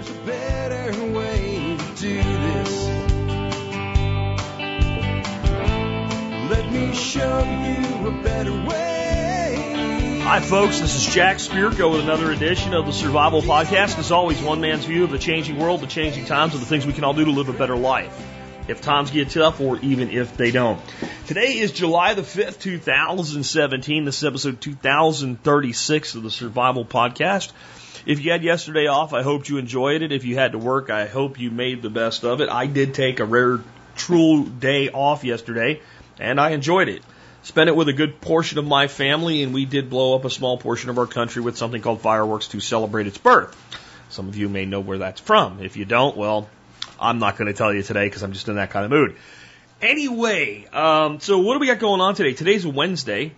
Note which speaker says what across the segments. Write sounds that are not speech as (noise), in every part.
Speaker 1: there's a better way to do this. Let me show you a better way.
Speaker 2: Hi, folks. This is Jack Spirko with another edition of the Survival Podcast. As always, one man's view of the changing world, the changing times, and the things we can all do to live a better life. If times get tough, or even if they don't. Today is July the 5th, 2017. This is episode 2036 of the Survival Podcast. If you had yesterday off, I hope you enjoyed it. If you had to work, I hope you made the best of it. I did take a rare, true day off yesterday, and I enjoyed it. Spent it with a good portion of my family, and we did blow up a small portion of our country with something called fireworks to celebrate its birth. Some of you may know where that's from. If you don't, well, I'm not going to tell you today because I'm just in that kind of mood. Anyway, um, so what do we got going on today? Today's Wednesday.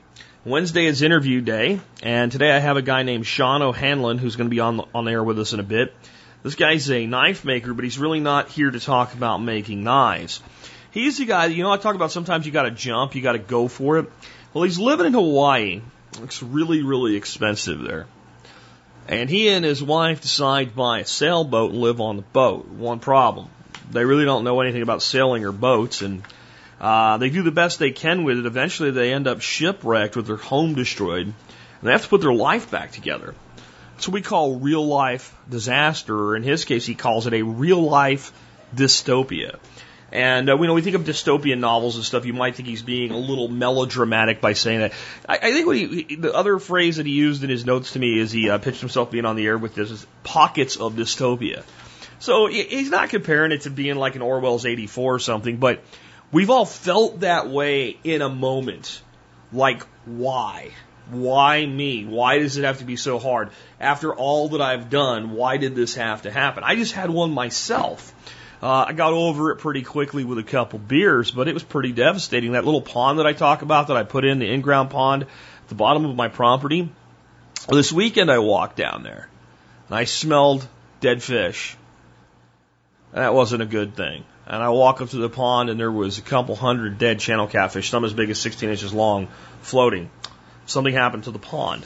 Speaker 2: Wednesday is interview day, and today I have a guy named Sean O'Hanlon who's going to be on on air with us in a bit. This guy's a knife maker, but he's really not here to talk about making knives. He's the guy, you know, I talk about sometimes you got to jump, you got to go for it. Well, he's living in Hawaii. It's really, really expensive there. And he and his wife decide to buy a sailboat and live on the boat. One problem. They really don't know anything about sailing or boats, and uh, they do the best they can with it. Eventually, they end up shipwrecked with their home destroyed, and they have to put their life back together. That's what we call real life disaster, or in his case, he calls it a real life dystopia. And uh, you know, we think of dystopian novels and stuff. You might think he's being a little melodramatic by saying that. I, I think what he, the other phrase that he used in his notes to me is he uh, pitched himself being on the air with this is pockets of dystopia. So he's not comparing it to being like an Orwell's 84 or something, but We've all felt that way in a moment. Like, why? Why me? Why does it have to be so hard? After all that I've done, why did this have to happen? I just had one myself. Uh, I got over it pretty quickly with a couple beers, but it was pretty devastating. That little pond that I talk about that I put in, the in-ground pond at the bottom of my property. This weekend I walked down there and I smelled dead fish. That wasn't a good thing and I walk up to the pond, and there was a couple hundred dead channel catfish, some as big as 16 inches long, floating. Something happened to the pond.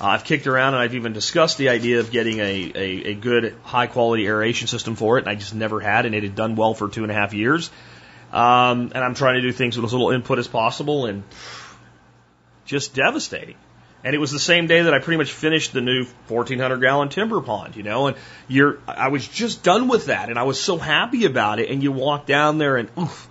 Speaker 2: Uh, I've kicked around, and I've even discussed the idea of getting a, a, a good, high quality aeration system for it, and I just never had, and it had done well for two and a half years. Um, and I'm trying to do things with as little input as possible, and just devastating. And it was the same day that I pretty much finished the new 1400 gallon timber pond, you know, and you're, I was just done with that and I was so happy about it. And you walk down there and oof,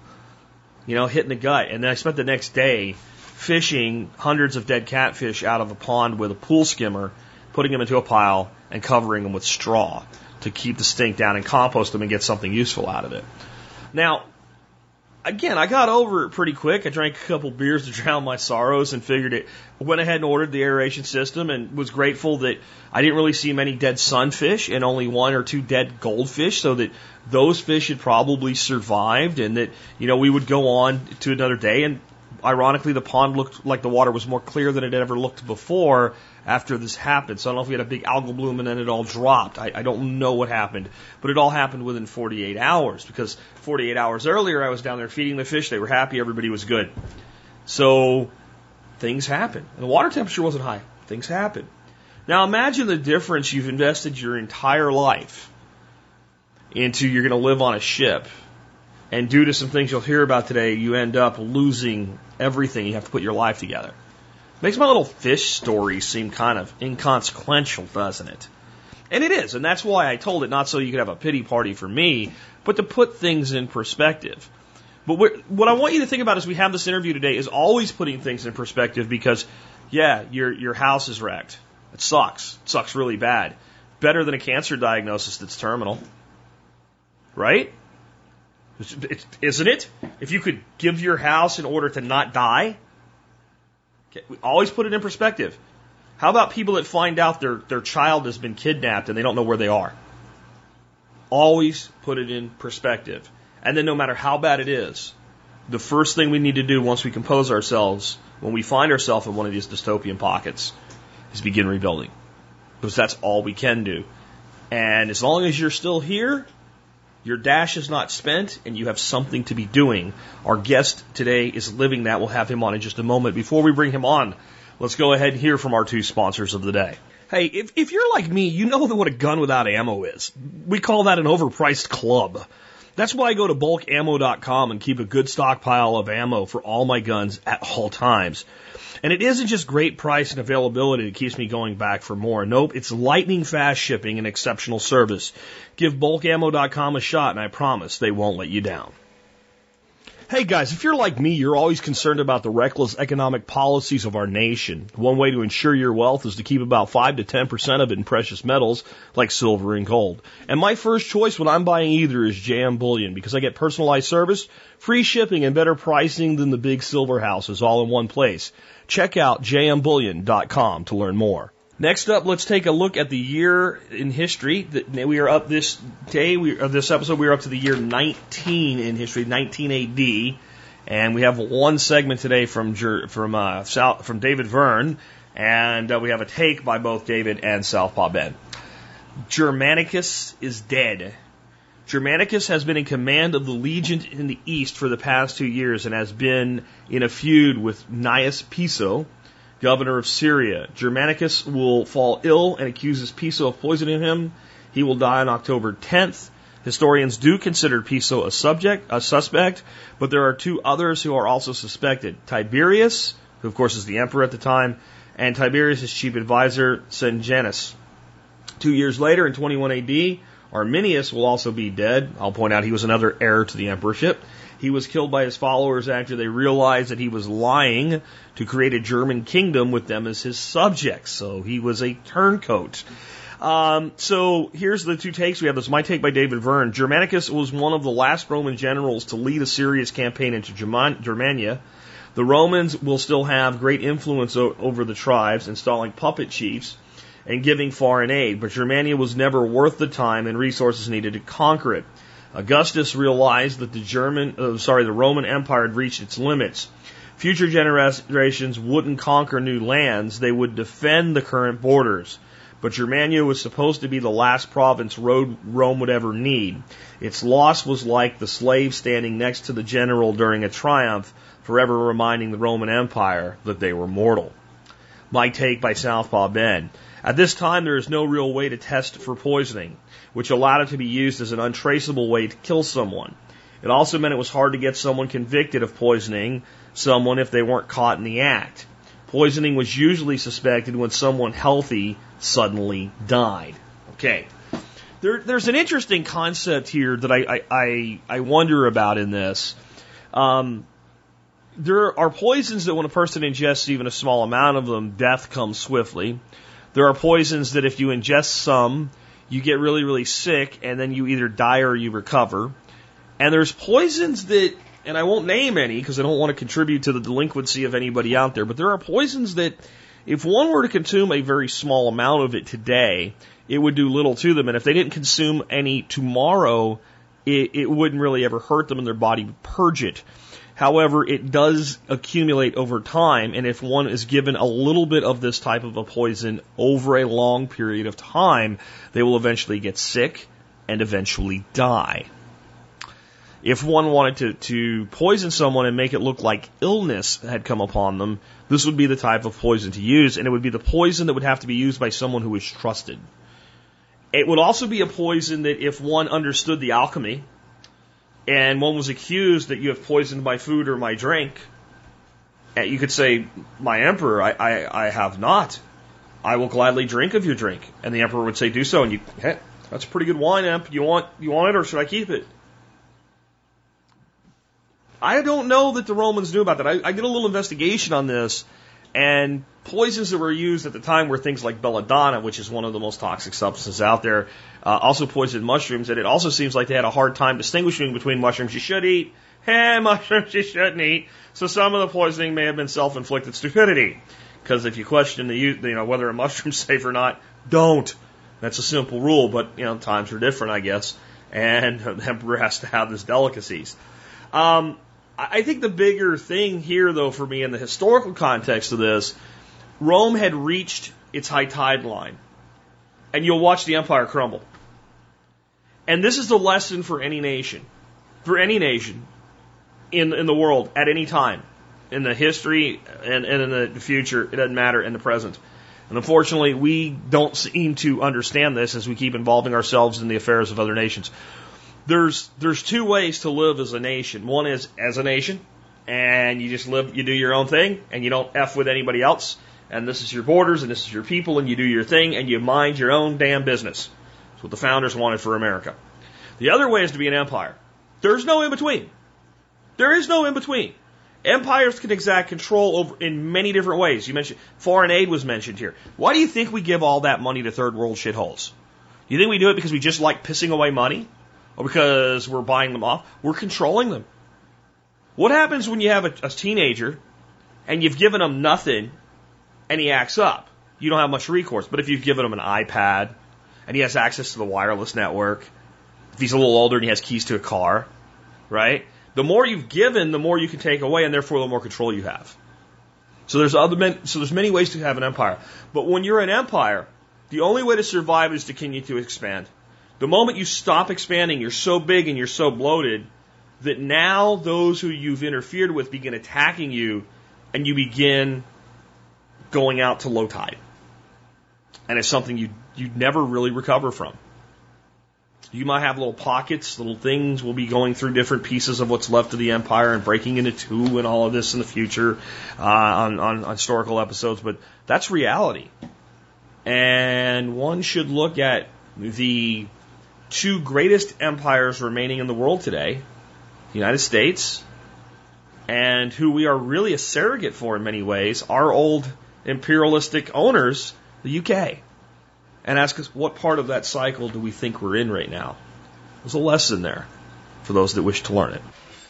Speaker 2: you know, hitting the gut. And then I spent the next day fishing hundreds of dead catfish out of a pond with a pool skimmer, putting them into a pile and covering them with straw to keep the stink down and compost them and get something useful out of it. Now, again, I got over it pretty quick. I drank a couple beers to drown my sorrows and figured it. Went ahead and ordered the aeration system and was grateful that I didn't really see many dead sunfish and only one or two dead goldfish, so that those fish had probably survived and that, you know, we would go on to another day. And ironically, the pond looked like the water was more clear than it had ever looked before after this happened. So I don't know if we had a big algal bloom and then it all dropped. I, I don't know what happened, but it all happened within 48 hours because 48 hours earlier I was down there feeding the fish. They were happy. Everybody was good. So things happen. And the water temperature wasn't high. Things happen. Now imagine the difference you've invested your entire life into you're going to live on a ship. And due to some things you'll hear about today, you end up losing everything. You have to put your life together. Makes my little fish story seem kind of inconsequential, doesn't it? And it is, and that's why I told it not so you could have a pity party for me, but to put things in perspective. But what I want you to think about as we have this interview today is always putting things in perspective because, yeah, your your house is wrecked. It sucks. It sucks really bad. Better than a cancer diagnosis that's terminal, right? Isn't it? If you could give your house in order to not die, Okay, we always put it in perspective. How about people that find out their, their child has been kidnapped and they don't know where they are? Always put it in perspective. And then no matter how bad it is, the first thing we need to do once we compose ourselves, when we find ourselves in one of these dystopian pockets, is begin rebuilding. Because that's all we can do. And as long as you're still here, your dash is not spent and you have something to be doing. Our guest today is living that. We'll have him on in just a moment. Before we bring him on, let's go ahead and hear from our two sponsors of the day. Hey, if, if you're like me, you know what a gun without ammo is. We call that an overpriced club. That's why I go to bulkammo.com and keep a good stockpile of ammo for all my guns at all times. And it isn't just great price and availability that keeps me going back for more. Nope, it's lightning fast shipping and exceptional service. Give bulkammo.com a shot and I promise they won't let you down. Hey guys, if you're like me, you're always concerned about the reckless economic policies of our nation. One way to ensure your wealth is to keep about 5 to 10% of it in precious metals like silver and gold. And my first choice when I'm buying either is JM Bullion because I get personalized service, free shipping, and better pricing than the big silver houses all in one place. Check out jmbullion.com to learn more. Next up, let's take a look at the year in history. We are up this day, we, or this episode, we are up to the year 19 in history, 19 AD, and we have one segment today from from uh, South, from David Verne, and uh, we have a take by both David and Southpaw Ben. Germanicus is dead. Germanicus has been in command of the legion in the east for the past two years and has been in a feud with Gnaeus Piso, governor of Syria. Germanicus will fall ill and accuses Piso of poisoning him. He will die on October 10th. Historians do consider Piso a subject, a suspect, but there are two others who are also suspected. Tiberius, who of course is the emperor at the time, and Tiberius' chief advisor, Sejanus. Two years later, in 21 AD, Arminius will also be dead. I'll point out he was another heir to the emperorship. He was killed by his followers after they realized that he was lying to create a German kingdom with them as his subjects. So he was a turncoat. Um, so here's the two takes we have. This is my take by David Verne. Germanicus was one of the last Roman generals to lead a serious campaign into Germania. The Romans will still have great influence over the tribes, installing puppet chiefs and giving foreign aid, but Germania was never worth the time and resources needed to conquer it. Augustus realized that the German, uh, sorry, the Roman Empire had reached its limits. Future generations wouldn't conquer new lands, they would defend the current borders. But Germania was supposed to be the last province Rome would ever need. Its loss was like the slave standing next to the general during a triumph, forever reminding the Roman Empire that they were mortal. My take by Southpaw Ben. At this time, there is no real way to test for poisoning which allowed it to be used as an untraceable way to kill someone. It also meant it was hard to get someone convicted of poisoning someone if they weren't caught in the act. Poisoning was usually suspected when someone healthy suddenly died. Okay. There, there's an interesting concept here that I, I, I, wonder about in this. Um, there are poisons that when a person ingests even a small amount of them, death comes swiftly. There are poisons that if you ingest some, you get really, really sick, and then you either die or you recover. And there's poisons that, and I won't name any because I don't want to contribute to the delinquency of anybody out there, but there are poisons that, if one were to consume a very small amount of it today, it would do little to them. And if they didn't consume any tomorrow, it, it wouldn't really ever hurt them and their body would purge it. However, it does accumulate over time, and if one is given a little bit of this type of a poison over a long period of time, they will eventually get sick and eventually die. If one wanted to, to poison someone and make it look like illness had come upon them, this would be the type of poison to use, and it would be the poison that would have to be used by someone who is trusted. It would also be a poison that if one understood the alchemy, and one was accused that you have poisoned my food or my drink, and you could say, My emperor, I, I, I have not. I will gladly drink of your drink. And the emperor would say, Do so. And you, hey, that's a pretty good wine, Emp. You want, you want it or should I keep it? I don't know that the Romans knew about that. I, I did a little investigation on this, and poisons that were used at the time were things like belladonna, which is one of the most toxic substances out there, uh, also poisoned mushrooms, and it also seems like they had a hard time distinguishing between mushrooms you should eat and (laughs) mushrooms you shouldn't eat. So some of the poisoning may have been self-inflicted stupidity. Because if you question the you know whether a (laughs) mushroom's safe or not, don't. That's a simple rule, but you know times are different, I guess, and (laughs) the emperor has to have his delicacies. Um, I think the bigger thing here, though, for me in the historical context of this, Rome had reached its high tide line, and you'll watch the empire crumble. And this is the lesson for any nation, for any nation in, in the world at any time, in the history and, and in the future, it doesn't matter, in the present. And unfortunately, we don't seem to understand this as we keep involving ourselves in the affairs of other nations. There's there's two ways to live as a nation. One is as a nation, and you just live, you do your own thing, and you don't f with anybody else. And this is your borders, and this is your people, and you do your thing, and you mind your own damn business. That's what the founders wanted for America. The other way is to be an empire. There's no in between. There is no in between. Empires can exact control over in many different ways. You mentioned foreign aid was mentioned here. Why do you think we give all that money to third world shitholes? Do You think we do it because we just like pissing away money? Or because we're buying them off? We're controlling them. What happens when you have a, a teenager and you've given them nothing and he acts up? You don't have much recourse. But if you've given him an iPad and he has access to the wireless network, if he's a little older and he has keys to a car, right? The more you've given, the more you can take away, and therefore the more control you have. So there's other men, so there's many ways to have an empire. But when you're an empire, the only way to survive is to continue to expand. The moment you stop expanding, you're so big and you're so bloated that now those who you've interfered with begin attacking you and you begin going out to low tide. And it's something you you never really recover from. You might have little pockets, little things. We'll be going through different pieces of what's left of the empire and breaking into two and all of this in the future uh, on, on, on historical episodes, but that's reality. And one should look at the two greatest empires remaining in the world today the United States and who we are really a surrogate for in many ways, our old imperialistic owners, the UK and ask us what part of that cycle do we think we're in right now. There's a lesson there for those that wish to learn it.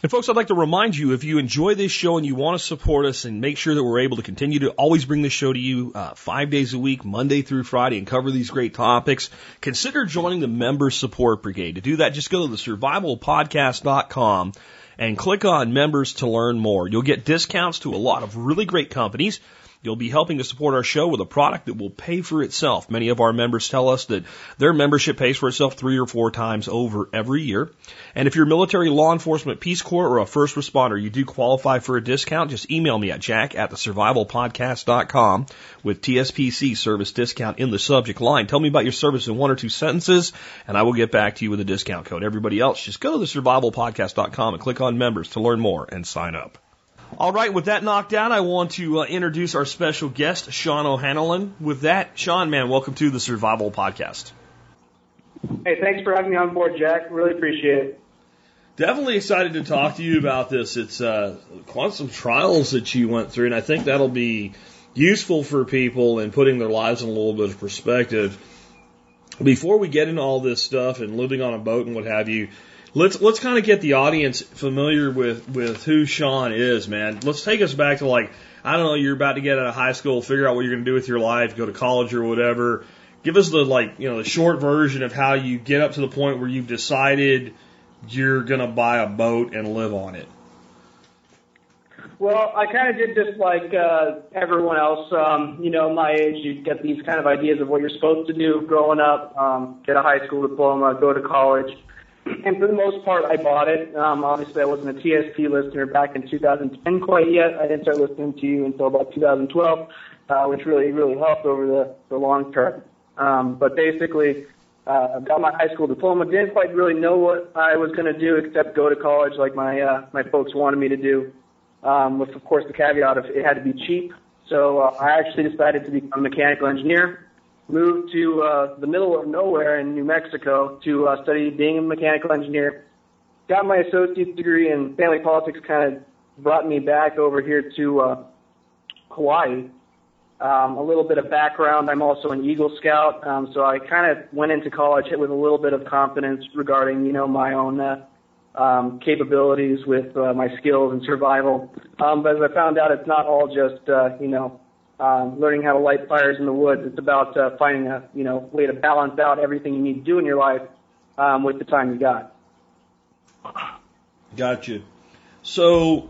Speaker 2: And folks, I'd like to remind you if you enjoy this show and you want to support us and make sure that we're able to continue to always bring this show to you uh, five days a week, Monday through Friday, and cover these great topics, consider joining the Member Support Brigade. To do that, just go to the survivalpodcast.com and click on members to learn more. You'll get discounts to a lot of really great companies. You'll be helping to support our show with a product that will pay for itself. Many of our members tell us that their membership pays for itself three or four times over every year. And if you're military, law enforcement, Peace Corps, or a first responder, you do qualify for a discount. Just email me at jack at the survivalpodcast.com with TSPC service discount in the subject line. Tell me about your service in one or two sentences, and I will get back to you with a discount code. Everybody else, just go to the survivalpodcast.com and click on members to learn more and sign up. All right, with that knocked down, I want to uh, introduce our special guest, Sean O'Hanlon. With that, Sean, man, welcome to the Survival Podcast.
Speaker 3: Hey, thanks for having me on board, Jack. Really appreciate it.
Speaker 2: Definitely excited to talk to you about this. It's uh, quite some trials that you went through, and I think that'll be useful for people in putting their lives in a little bit of perspective. Before we get into all this stuff and living on a boat and what have you, let's let's kind of get the audience familiar with with who Sean is, man. Let's take us back to like I don't know, you're about to get out of high school, figure out what you're going to do with your life, go to college or whatever. Give us the like you know the short version of how you get up to the point where you've decided you're going to buy a boat and live on it.
Speaker 3: Well, I kind of did just like uh, everyone else. Um, you know, my age, you get these kind of ideas of what you're supposed to do growing up. Um, get a high school diploma, go to college and for the most part, I bought it. Um, obviously, I wasn't a TSP listener back in 2010 quite yet. I didn't start listening to you until about 2012, uh, which really, really helped over the, the long term. Um, but basically, uh, got my high school diploma. Didn't quite really know what I was going to do except go to college like my uh, my folks wanted me to do. Um, with of course the caveat of it had to be cheap. So uh, I actually decided to become a mechanical engineer moved to uh, the middle of nowhere in New Mexico to uh, study being a mechanical engineer. Got my associate's degree in family politics, kind of brought me back over here to uh, Hawaii. Um, a little bit of background. I'm also an Eagle Scout, um, so I kind of went into college with a little bit of confidence regarding, you know, my own uh, um, capabilities with uh, my skills and survival. Um, but as I found out, it's not all just, uh, you know, um, learning how to light fires in the woods. It's about uh, finding a you know way to balance out everything you need to do in your life um, with the time you got.
Speaker 2: Gotcha. So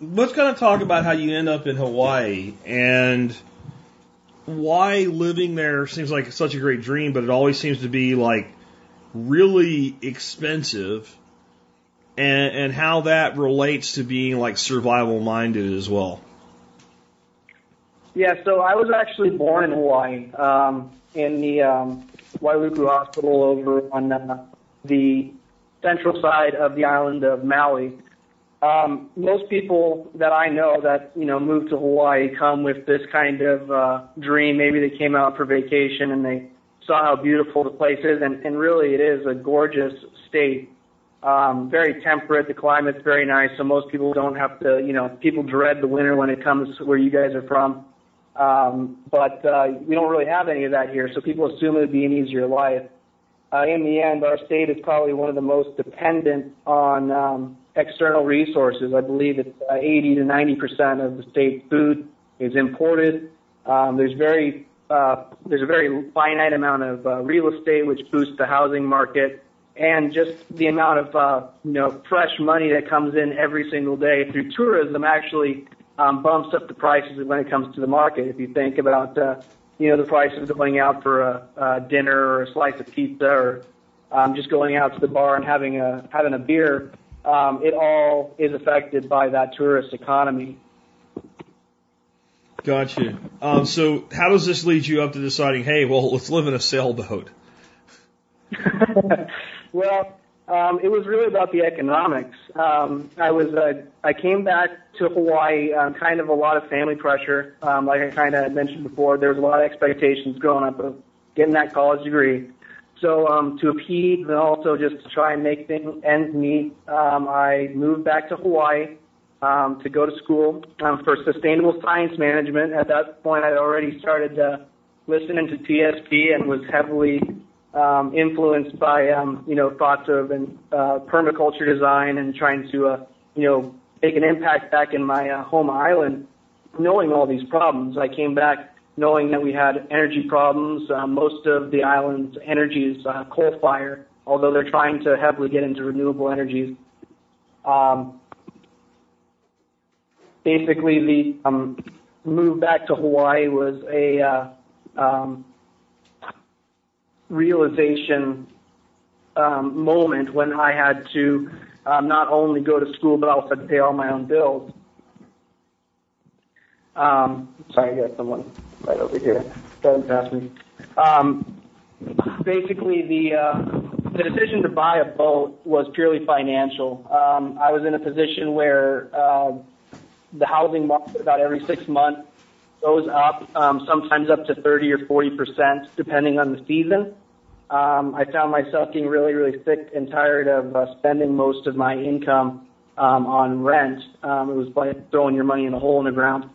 Speaker 2: let's kind of talk about how you end up in Hawaii and why living there seems like such a great dream, but it always seems to be like really expensive. And, and how that relates to being like survival minded as well.
Speaker 3: Yeah, so I was actually born in Hawaii, um, in the um, Wailuku Hospital over on uh, the central side of the island of Maui. Um, most people that I know that you know move to Hawaii come with this kind of uh, dream. Maybe they came out for vacation and they saw how beautiful the place is, and, and really it is a gorgeous state. Um, very temperate. The climate's very nice, so most people don't have to. You know, people dread the winter when it comes where you guys are from. Um, but uh, we don't really have any of that here, so people assume it would be an easier life. Uh, in the end, our state is probably one of the most dependent on um, external resources. I believe it's uh, 80 to 90 percent of the state's food is imported. Um, there's very uh, there's a very finite amount of uh, real estate which boosts the housing market, and just the amount of uh, you know fresh money that comes in every single day through tourism actually um, bumps up the prices when it comes to the market. If you think about, uh, you know, the prices going out for a, a dinner or a slice of pizza or um, just going out to the bar and having a having a beer, um, it all is affected by that tourist economy.
Speaker 2: Gotcha. Um, so how does this lead you up to deciding, hey, well, let's live in a sailboat? (laughs)
Speaker 3: well, um, it was really about the economics. Um, I was uh, I came back to Hawaii, um, kind of a lot of family pressure. Um, like I kind of mentioned before, there was a lot of expectations growing up of getting that college degree. So um, to appease and also just to try and make things ends meet, um, I moved back to Hawaii um, to go to school um, for sustainable science management. At that point, I'd already started uh, listening to TSP and was heavily um, influenced by um, you know thoughts of and uh, permaculture design and trying to uh, you know make an impact back in my uh, home island. Knowing all these problems, I came back knowing that we had energy problems. Uh, most of the island's energy is uh, coal fire, although they're trying to heavily get into renewable energies. Um, basically, the um, move back to Hawaii was a uh, um, realization um, moment when I had to um, not only go to school but also pay all my own bills. Um, sorry, I got someone right over here. Doesn't pass me. Um, basically, the uh, the decision to buy a boat was purely financial. Um, I was in a position where uh, the housing market about every six months goes up, um, sometimes up to 30 or 40 percent, depending on the season. Um, I found myself getting really, really sick and tired of uh, spending most of my income um, on rent. Um, it was like throwing your money in a hole in the ground.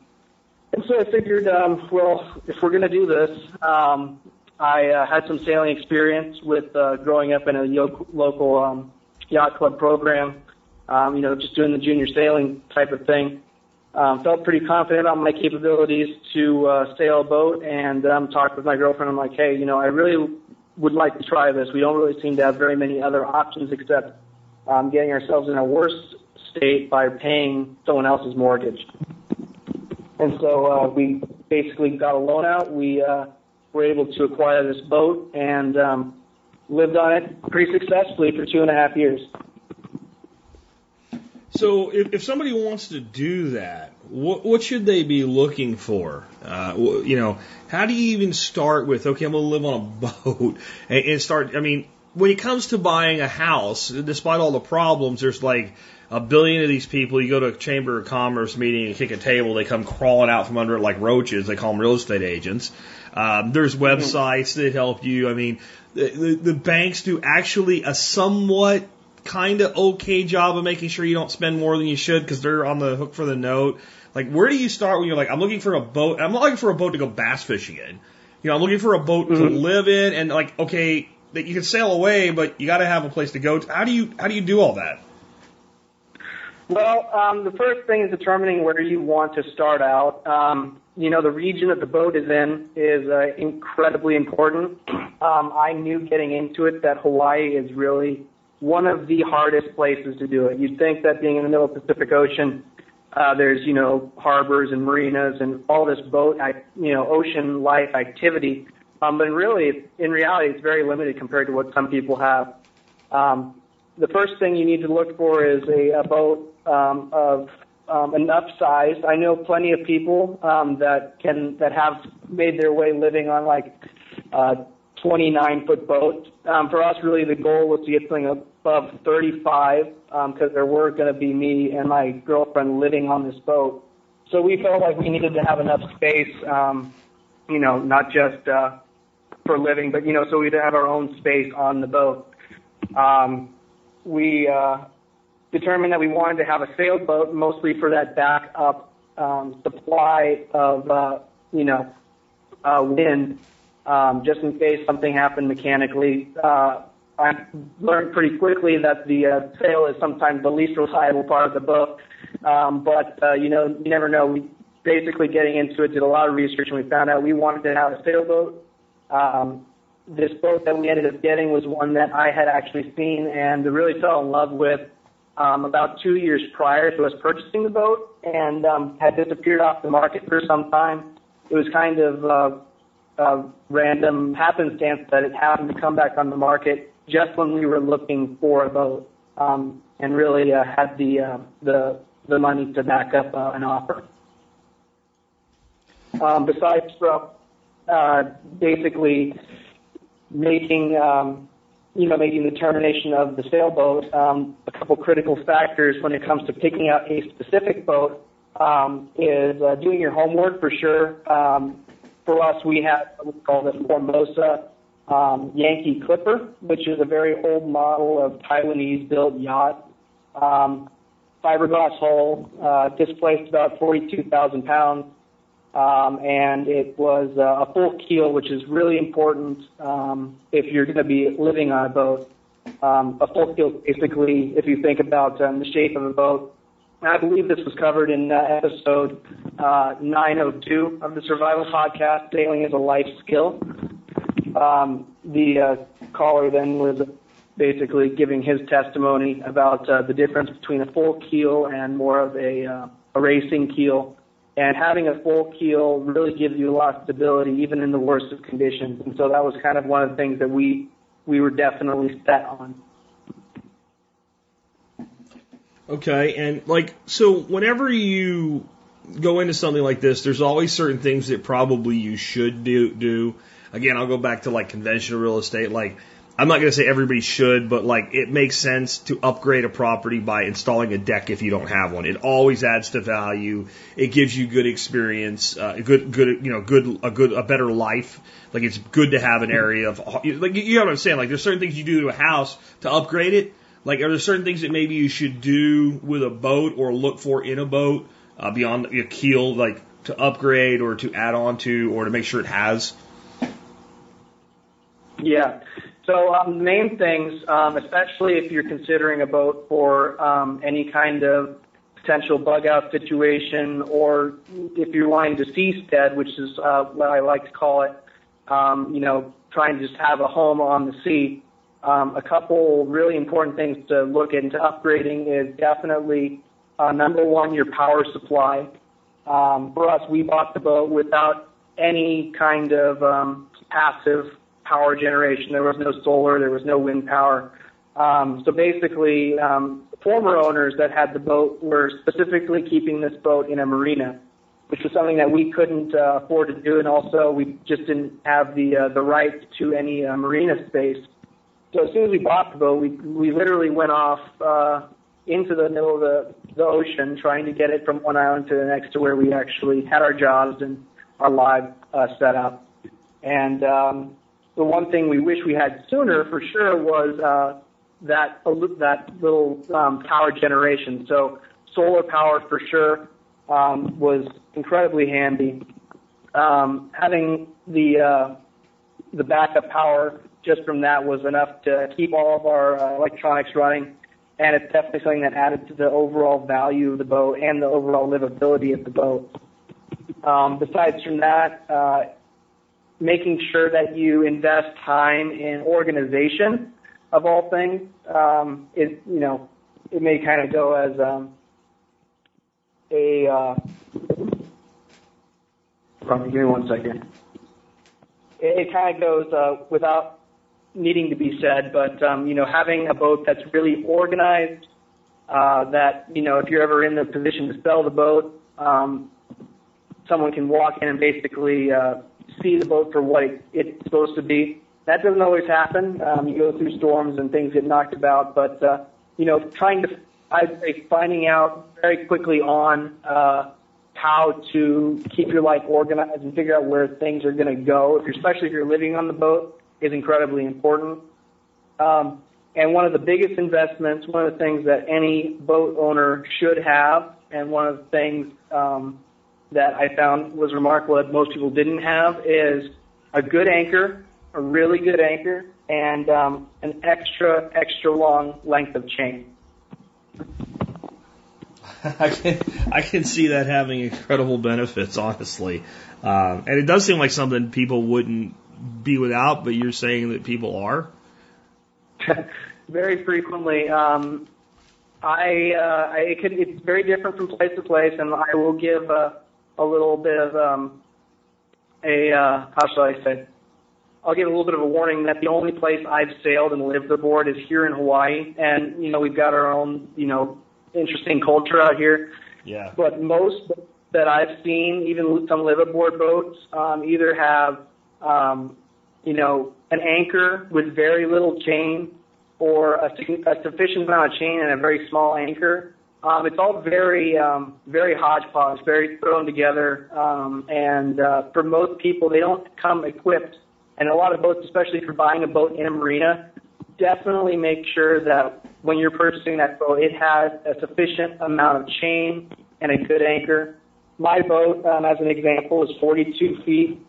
Speaker 3: And so I figured, um, well, if we're going to do this, um, I uh, had some sailing experience with uh, growing up in a yo- local um, yacht club program. Um, you know, just doing the junior sailing type of thing. Um, felt pretty confident about my capabilities to uh, sail a boat, and um, talked with my girlfriend. I'm like, hey, you know, I really would like to try this. We don't really seem to have very many other options except um, getting ourselves in a worse state by paying someone else's mortgage. And so uh, we basically got a loan out. We uh, were able to acquire this boat and um, lived on it pretty successfully for two and a half years.
Speaker 2: So, if, if somebody wants to do that, what, what should they be looking for? Uh, you know, how do you even start with, okay, I'm going to live on a (laughs) boat and, and start, I mean, when it comes to buying a house, despite all the problems, there's like a billion of these people. You go to a chamber of commerce meeting and kick a table, they come crawling out from under it like roaches. They call them real estate agents. Um, there's websites that help you. I mean, the, the, the banks do actually a somewhat kind of okay job of making sure you don't spend more than you should because they're on the hook for the note. Like, where do you start when you're like, I'm looking for a boat? I'm not looking for a boat to go bass fishing in. You know, I'm looking for a boat mm-hmm. to live in, and like, okay, that you can sail away, but you got to have a place to go. To. How do you how do you do all that?
Speaker 3: Well, um, the first thing is determining where you want to start out. Um, you know, the region that the boat is in is uh, incredibly important. Um, I knew getting into it that Hawaii is really one of the hardest places to do it. You'd think that being in the middle of the Pacific Ocean, uh, there's you know harbors and marinas and all this boat, you know, ocean life activity. Um, but really, in reality, it's very limited compared to what some people have. Um, the first thing you need to look for is a, a boat um, of um, enough size. I know plenty of people um, that can that have made their way living on like uh, 29 foot boats. Um, for us, really, the goal was to get something above 35 because um, there were going to be me and my girlfriend living on this boat. So we felt like we needed to have enough space, um, you know, not just uh, for living, but you know, so we'd have our own space on the boat. Um, we uh, determined that we wanted to have a sailboat mostly for that backup um, supply of, uh, you know, uh, wind, um, just in case something happened mechanically. Uh, I learned pretty quickly that the uh, sail is sometimes the least reliable part of the boat. Um, but, uh, you know, you never know. We basically getting into it, did a lot of research, and we found out we wanted to have a sailboat. Um, this boat that we ended up getting was one that I had actually seen and really fell in love with um, about two years prior to us purchasing the boat and um, had disappeared off the market for some time. It was kind of uh, a random happenstance that it happened to come back on the market just when we were looking for a boat um, and really uh, had the uh, the the money to back up uh, an offer. Um, besides from uh, basically making um, you know, making the termination of the sailboat, um, a couple critical factors when it comes to picking out a specific boat um, is uh, doing your homework for sure. Um, for us, we have what we call the Formosa um, Yankee Clipper, which is a very old model of Taiwanese-built yacht. Um, fiberglass hull, uh, displaced about 42,000 pounds um, and it was uh, a full keel, which is really important um, if you're going to be living on a boat. Um, a full keel, basically, if you think about um, the shape of a boat. I believe this was covered in uh, episode uh, 902 of the Survival Podcast, Sailing is a Life Skill. Um, the uh, caller then was basically giving his testimony about uh, the difference between a full keel and more of a, uh, a racing keel and having a full keel really gives you a lot of stability, even in the worst of conditions. And so that was kind of one of the things that we we were definitely set on.
Speaker 2: Okay, and like so, whenever you go into something like this, there's always certain things that probably you should do. Do again, I'll go back to like conventional real estate, like I'm not going to say everybody should, but like it makes sense to upgrade a property by installing a deck if you don't have one. It always adds to value. It gives you good experience, uh, good, good, you know, good, a good, a better life. Like it's good to have an area of, like you know what I'm saying. Like there's certain things you do to a house to upgrade it. Like are there certain things that maybe you should do with a boat or look for in a boat uh, beyond your keel, like to upgrade or to add on to or to make sure it has?
Speaker 3: Yeah. So um, the main things, um, especially if you're considering a boat for um, any kind of potential bug out situation, or if you're wanting to seastead, which is uh, what I like to call it, um, you know, trying to just have a home on the sea. Um, a couple really important things to look into upgrading is definitely uh, number one, your power supply. Um, for us, we bought the boat without any kind of um, passive power generation. There was no solar. There was no wind power. Um, so basically, um, former owners that had the boat were specifically keeping this boat in a marina, which was something that we couldn't uh, afford to do, and also we just didn't have the uh, the right to any uh, marina space. So as soon as we bought the boat, we we literally went off uh, into the middle of the, the ocean, trying to get it from one island to the next to where we actually had our jobs and our live uh, set up. And um, the one thing we wish we had sooner for sure was uh, that that little um, power generation. So solar power for sure um, was incredibly handy. Um, having the uh, the backup power just from that was enough to keep all of our uh, electronics running, and it's definitely something that added to the overall value of the boat and the overall livability of the boat. Um, besides from that, uh, making sure that you invest time in organization of all things. Um, it you know it may kind of go as um, a. Uh, give me one second. It, it kind of goes uh, without needing to be said, but um, you know having a boat that's really organized uh, that you know if you're ever in the position to sell the boat, um, someone can walk in and basically uh, see the boat for what it, it's supposed to be. That doesn't always happen. Um, you go through storms and things get knocked about, but uh, you know, trying to, I'd say, finding out very quickly on uh, how to keep your life organized and figure out where things are going to go, if you're, especially if you're living on the boat, is incredibly important. Um, and one of the biggest investments, one of the things that any boat owner should have, and one of the things um, that I found was remarkable that most people didn't have, is a good anchor, a really good anchor, and um, an extra, extra long length of chain. (laughs)
Speaker 2: I can I can see that having incredible benefits, honestly, um, and it does seem like something people wouldn't be without, but you're saying that people are. (laughs)
Speaker 3: very frequently. Um, I, uh, I it could, it's very different from place to place, and I will give a, a little bit of um, a uh, how shall I say? I'll give a little bit of a warning that the only place I've sailed and lived aboard is here in Hawaii, and you know we've got our own you know interesting culture out here.
Speaker 2: Yeah.
Speaker 3: But most that I've seen, even some live aboard boats, um, either have um, you know an anchor with very little chain or a, a sufficient amount of chain and a very small anchor. Um, it's all very, um, very hodgepodge, very thrown together, um, and uh, for most people, they don't come equipped. And a lot of boats, especially if you're buying a boat in a marina, definitely make sure that when you're purchasing that boat, it has a sufficient amount of chain and a good anchor. My boat, um, as an example, is 42 feet.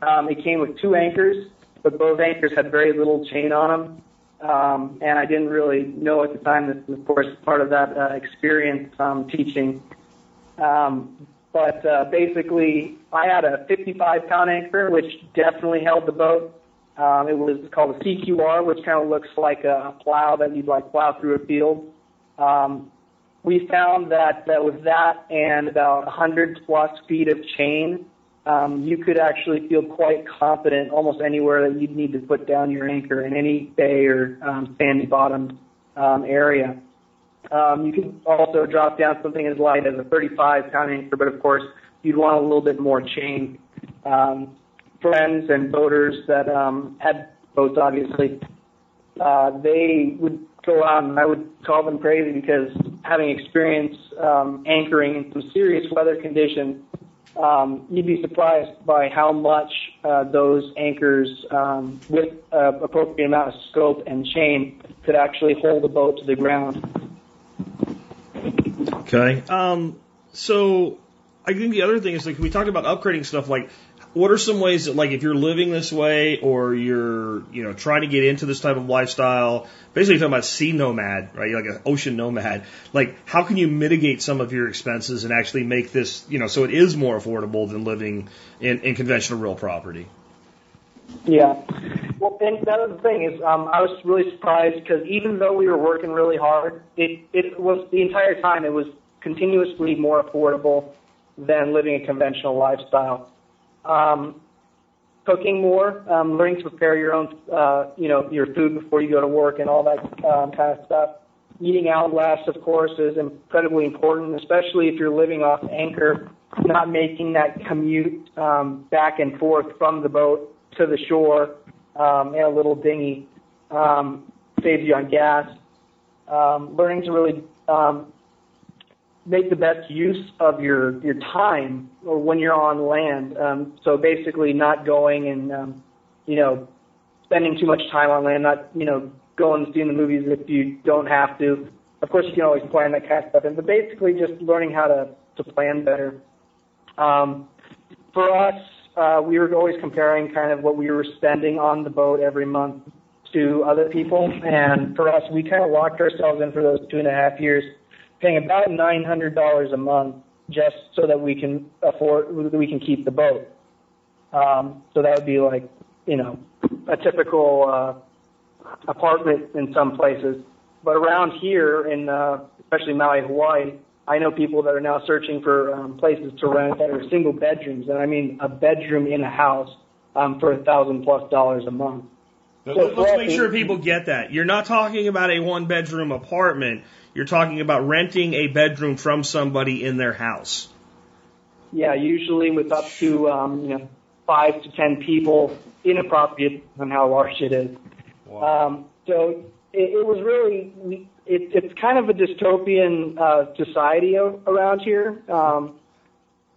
Speaker 3: Um, it came with two anchors, but both anchors had very little chain on them um, and I didn't really know at the time that, of course, part of that uh, experience um, teaching. Um, but uh, basically, I had a 55 pound anchor, which definitely held the boat. Um, it was called a CQR, which kind of looks like a plow that you'd like plow through a field. Um, we found that uh, with that and about 100 plus feet of chain, um, you could actually feel quite confident almost anywhere that you'd need to put down your anchor in any bay or um, sandy bottom um, area. Um, you can also drop down something as light as a 35 pound anchor, but of course you'd want a little bit more chain. Um, friends and boaters that um, had boats, obviously, uh, they would go out and I would call them crazy because having experience um, anchoring in some serious weather conditions, um, you'd be surprised by how much uh, those anchors um, with uh, appropriate amount of scope and chain could actually hold a boat to the ground.
Speaker 2: Okay. Um, so I think the other thing is like we talked about upgrading stuff like what are some ways that like if you're living this way or you're you know trying to get into this type of lifestyle basically talking about sea nomad right? Like an ocean nomad. Like how can you mitigate some of your expenses and actually make this you know so it is more affordable than living in, in conventional real property?
Speaker 3: Yeah. Well and that was the thing is um i was really surprised because even though we were working really hard it it was the entire time it was continuously more affordable than living a conventional lifestyle um, cooking more, um, learning to prepare your own, uh, you know, your food before you go to work and all that um, kind of stuff. Eating out less, of course, is incredibly important, especially if you're living off anchor, not making that commute um, back and forth from the boat to the shore um, in a little dinghy um, saves you on gas. Um, learning to really um, make the best use of your your time or when you're on land. Um, so basically, not going and um, you know spending too much time on land, not you know going and seeing the movies if you don't have to. Of course, you can always plan that kind of stuff in, but basically just learning how to to plan better. Um, for us, uh, we were always comparing kind of what we were spending on the boat every month to other people, and for us, we kind of locked ourselves in for those two and a half years paying about nine hundred dollars a month just so that we can afford we can keep the boat. Um, so that would be like you know a typical uh, apartment in some places, but around here in uh, especially Maui, Hawaii, I know people that are now searching for um, places to rent that are single bedrooms, and I mean a bedroom in a house um, for a thousand plus dollars a month.
Speaker 2: Let- Let's make sure people get that. You're not talking about a one bedroom apartment. You're talking about renting a bedroom from somebody in their house.
Speaker 3: Yeah, usually with up to um, you know five to ten people in a property on how large it is. Um, so it, it was really it, it's kind of a dystopian uh, society o- around here. Um,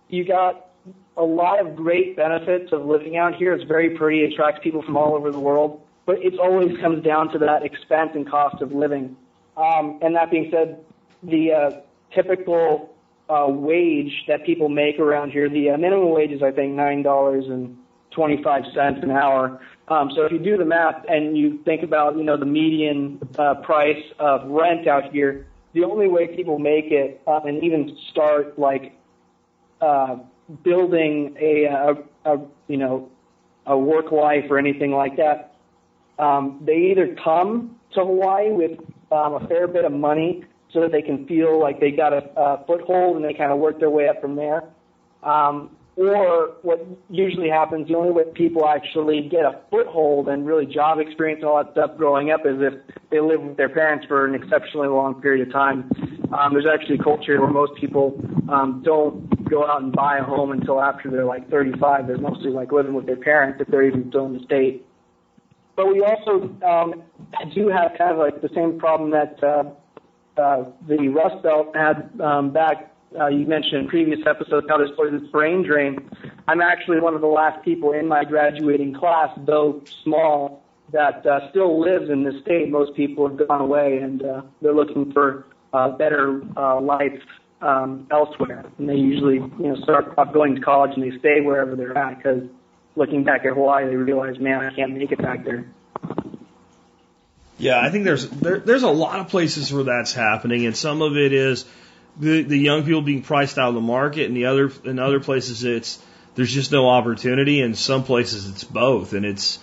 Speaker 3: you got a lot of great benefits of living out here. It's very pretty. It attracts people from all over the world, but it always comes down to that expense and cost of living. Um, and that being said, the uh, typical uh, wage that people make around here, the uh, minimum wage is I think nine dollars and twenty five cents an hour. Um, so if you do the math and you think about you know the median uh, price of rent out here, the only way people make it uh, and even start like uh, building a, a, a you know a work life or anything like that, um, they either come to Hawaii with um, a fair bit of money so that they can feel like they got a, a foothold and they kind of work their way up from there. Um, or what usually happens, the only way people actually get a foothold and really job experience and all that stuff growing up is if they live with their parents for an exceptionally long period of time. Um, there's actually a culture where most people um, don't go out and buy a home until after they're like 35. They're mostly like living with their parents if they're even still in the state. But we also um, do have kind of like the same problem that uh, uh, the Rust Belt had um, back. Uh, you mentioned in previous episodes how there's sort of this brain drain. I'm actually one of the last people in my graduating class, though small, that still lives in the state. Most people have gone away and they're looking for uh, better life um, elsewhere. And they usually, you know, start going to college and they stay wherever they're at because looking back at Hawaii, they realize, man, I can't make it back there.
Speaker 2: Yeah, I think there's there, there's a lot of places where that's happening, and some of it is the the young people being priced out of the market, and the other in other places it's there's just no opportunity, and some places it's both, and it's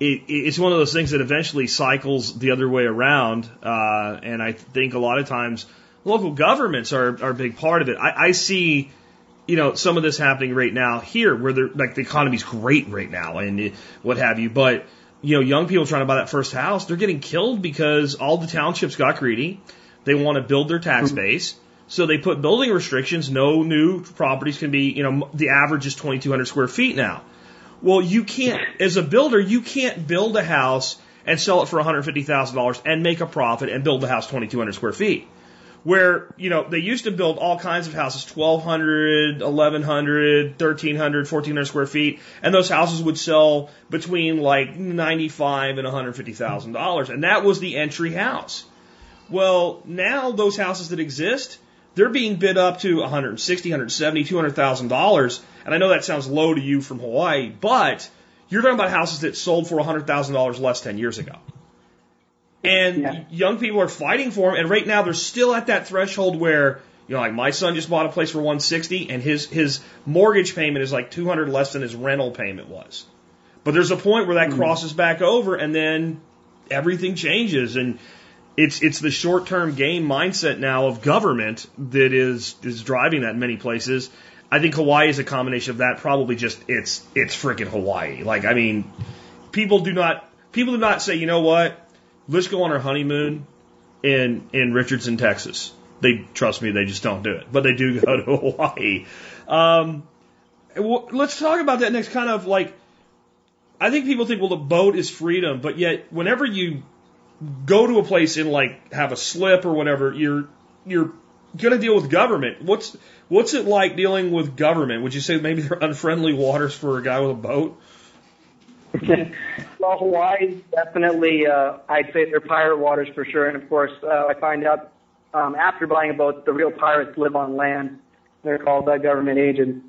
Speaker 2: it, it's one of those things that eventually cycles the other way around, uh, and I think a lot of times local governments are are a big part of it. I, I see. You know, some of this happening right now here, where they're like the economy's great right now, and what have you. But you know, young people trying to buy that first house, they're getting killed because all the townships got greedy. They want to build their tax hmm. base. So they put building restrictions. No new properties can be, you know, the average is 2,200 square feet now. Well, you can't, as a builder, you can't build a house and sell it for $150,000 and make a profit and build the house 2,200 square feet. Where, you know, they used to build all kinds of houses, 1,200, 1,100, 1,300, 1,400 square feet, and those houses would sell between like 95 and $150,000. And that was the entry house. Well, now those houses that exist, they're being bid up to 160, 170, 200,000 dollars. And I know that sounds low to you from Hawaii, but you're talking about houses that sold for 100,000 dollars less 10 years ago. And
Speaker 3: Yeah.
Speaker 2: young people are fighting for them, and right now they're still at that threshold where you know, like my son just bought a place for 160, and his his mortgage payment is like 200 less than his rental payment was. But there's a point where that hmm. crosses back over, and then everything changes, and it's it's the short term game mindset now of government that is is driving that in many places. I think Hawaii is a combination of that. Probably just it's it's freaking Hawaii. Like I mean, people do not people do not say, you know what, let's go on our honeymoon in in Richardson, Texas. They trust me, they just don't do it, but they do go to (laughs) Hawaii. Um, w- let's talk about that next. Kind of like, I think people think, well, the boat is freedom, but yet whenever you go to a place and like have a slip or whatever, you're you're going to deal with government. What's what's it like dealing with government? Would you say maybe they're unfriendly waters for a guy with a boat? (laughs)
Speaker 3: well, Hawaii is definitely, uh, I'd say they're pirate waters for sure. And of course, uh, I find out um, after buying a boat, the real pirates live on land. They're called uh, government agents.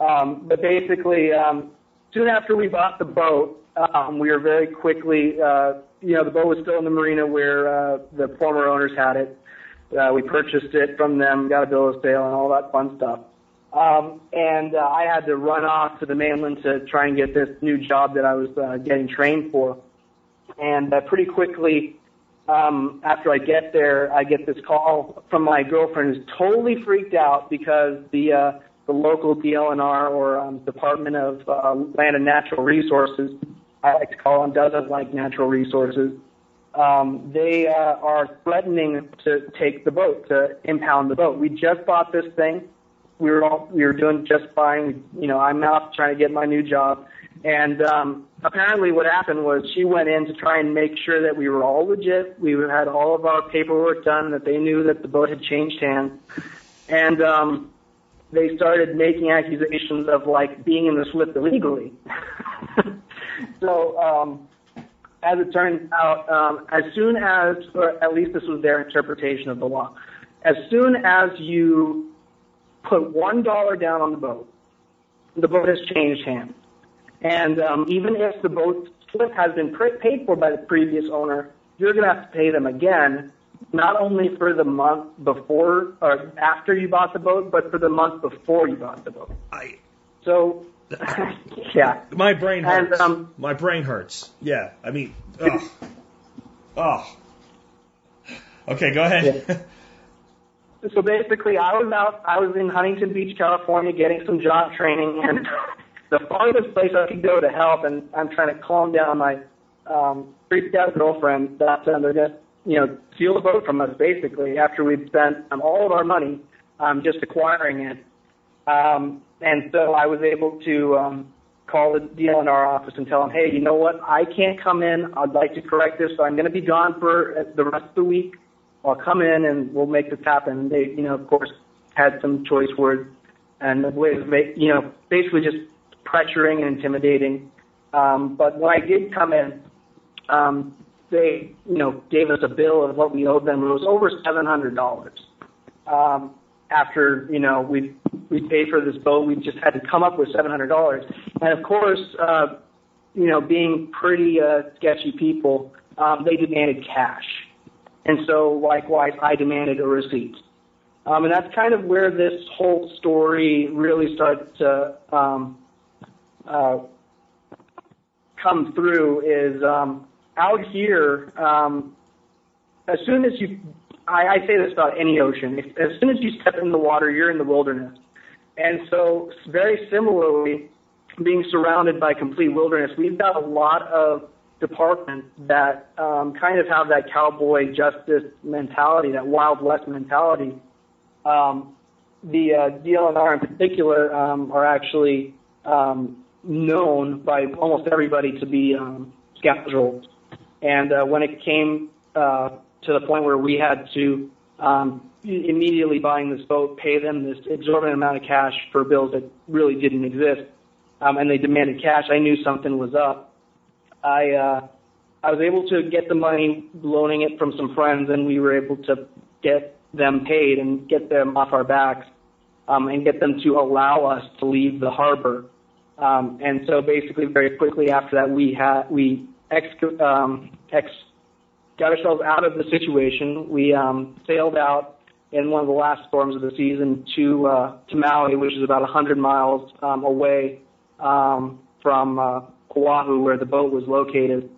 Speaker 3: Um, but basically, um, soon after we bought the boat, um, we were very quickly, uh, you know, the boat was still in the marina where uh, the former owners had it. Uh, we purchased it from them, got a bill of sale, and all that fun stuff. Um, and uh, I had to run off to the mainland to try and get this new job that I was uh, getting trained for. And uh, pretty quickly, um, after I get there, I get this call from my girlfriend who's totally freaked out because the uh, the local DLNR or um, Department of uh, Land and Natural Resources I like to call them, doesn't like natural resources. Um, they uh, are threatening to take the boat, to impound the boat. We just bought this thing. We were all, we were doing just fine. You know, I'm out trying to get my new job, and um, apparently what happened was she went in to try and make sure that we were all legit. We had all of our paperwork done, that they knew that the boat had changed hands, and um, they started making accusations of like being in the slip illegally. (laughs) so um, as it turns out, um, as soon as, or at least this was their interpretation of the law, as soon as you put one dollar down on the boat, the boat has changed hands. And um, even if the boat slip has been paid for by the previous owner, you're going to have to pay them again, not only for the month before or after you bought the boat, but for the month before you bought the boat.
Speaker 2: I,
Speaker 3: So, (laughs) yeah.
Speaker 2: my brain
Speaker 3: And,
Speaker 2: hurts.
Speaker 3: um,
Speaker 2: my brain hurts. Yeah. I mean, oh. oh. Okay, go ahead. (laughs)
Speaker 3: So basically, I was out. I was in Huntington Beach, California, getting some job training, and (laughs) the farthest place I could go to help, and I'm trying to calm down my um, freaked out girlfriend that uh, they're gonna, you know, steal the boat from us basically after we'd spent um, all of our money um, just acquiring it. Um, and so I was able to um, call the DLNR office and tell them, hey, you know what? I can't come in. I'd like to correct this, so I'm going to be gone for uh, the rest of the week. I'll come in and we'll make this happen. They, you know, of course, had some choice words and ways of, make, you know, basically just pressuring and intimidating. Um, but when I did come in, um, they, you know, gave us a bill of what we owed them. It was over seven hundred dollars. Um, after you know we we paid for this boat, we just had to come up with seven hundred dollars. And of course, uh, you know, being pretty uh, sketchy people, um, they demanded cash. And so, likewise, I demanded a receipt. Um, and that's kind of where this whole story really starts to um, uh, come through. Is um, out here, um, as soon as you, I, I say this about any ocean, if, as soon as you step in the water, you're in the wilderness. And so, very similarly, being surrounded by complete wilderness, we've got a lot of departments that um, kind of have that cowboy justice mentality, that Wild West mentality. Um, the uh, DLNR in particular um, are actually um, known by almost everybody to be um, scoundrels. And uh, when it came uh, to the point where we had to um, immediately buying this boat, pay them this exorbitant amount of cash for bills that really didn't exist, um, and they demanded cash, I knew something was up. I uh, I was able to get the money, loaning it from some friends, and we were able to get them paid and get them off our backs, um, and get them to allow us to leave the harbor. Um, and so basically, very quickly after that, we had we ex, um, ex got ourselves out of the situation. We um, sailed out in one of the last storms of the season to uh, to Maui, which is about 100 miles um, away um, from uh, Oahu, where the boat was located.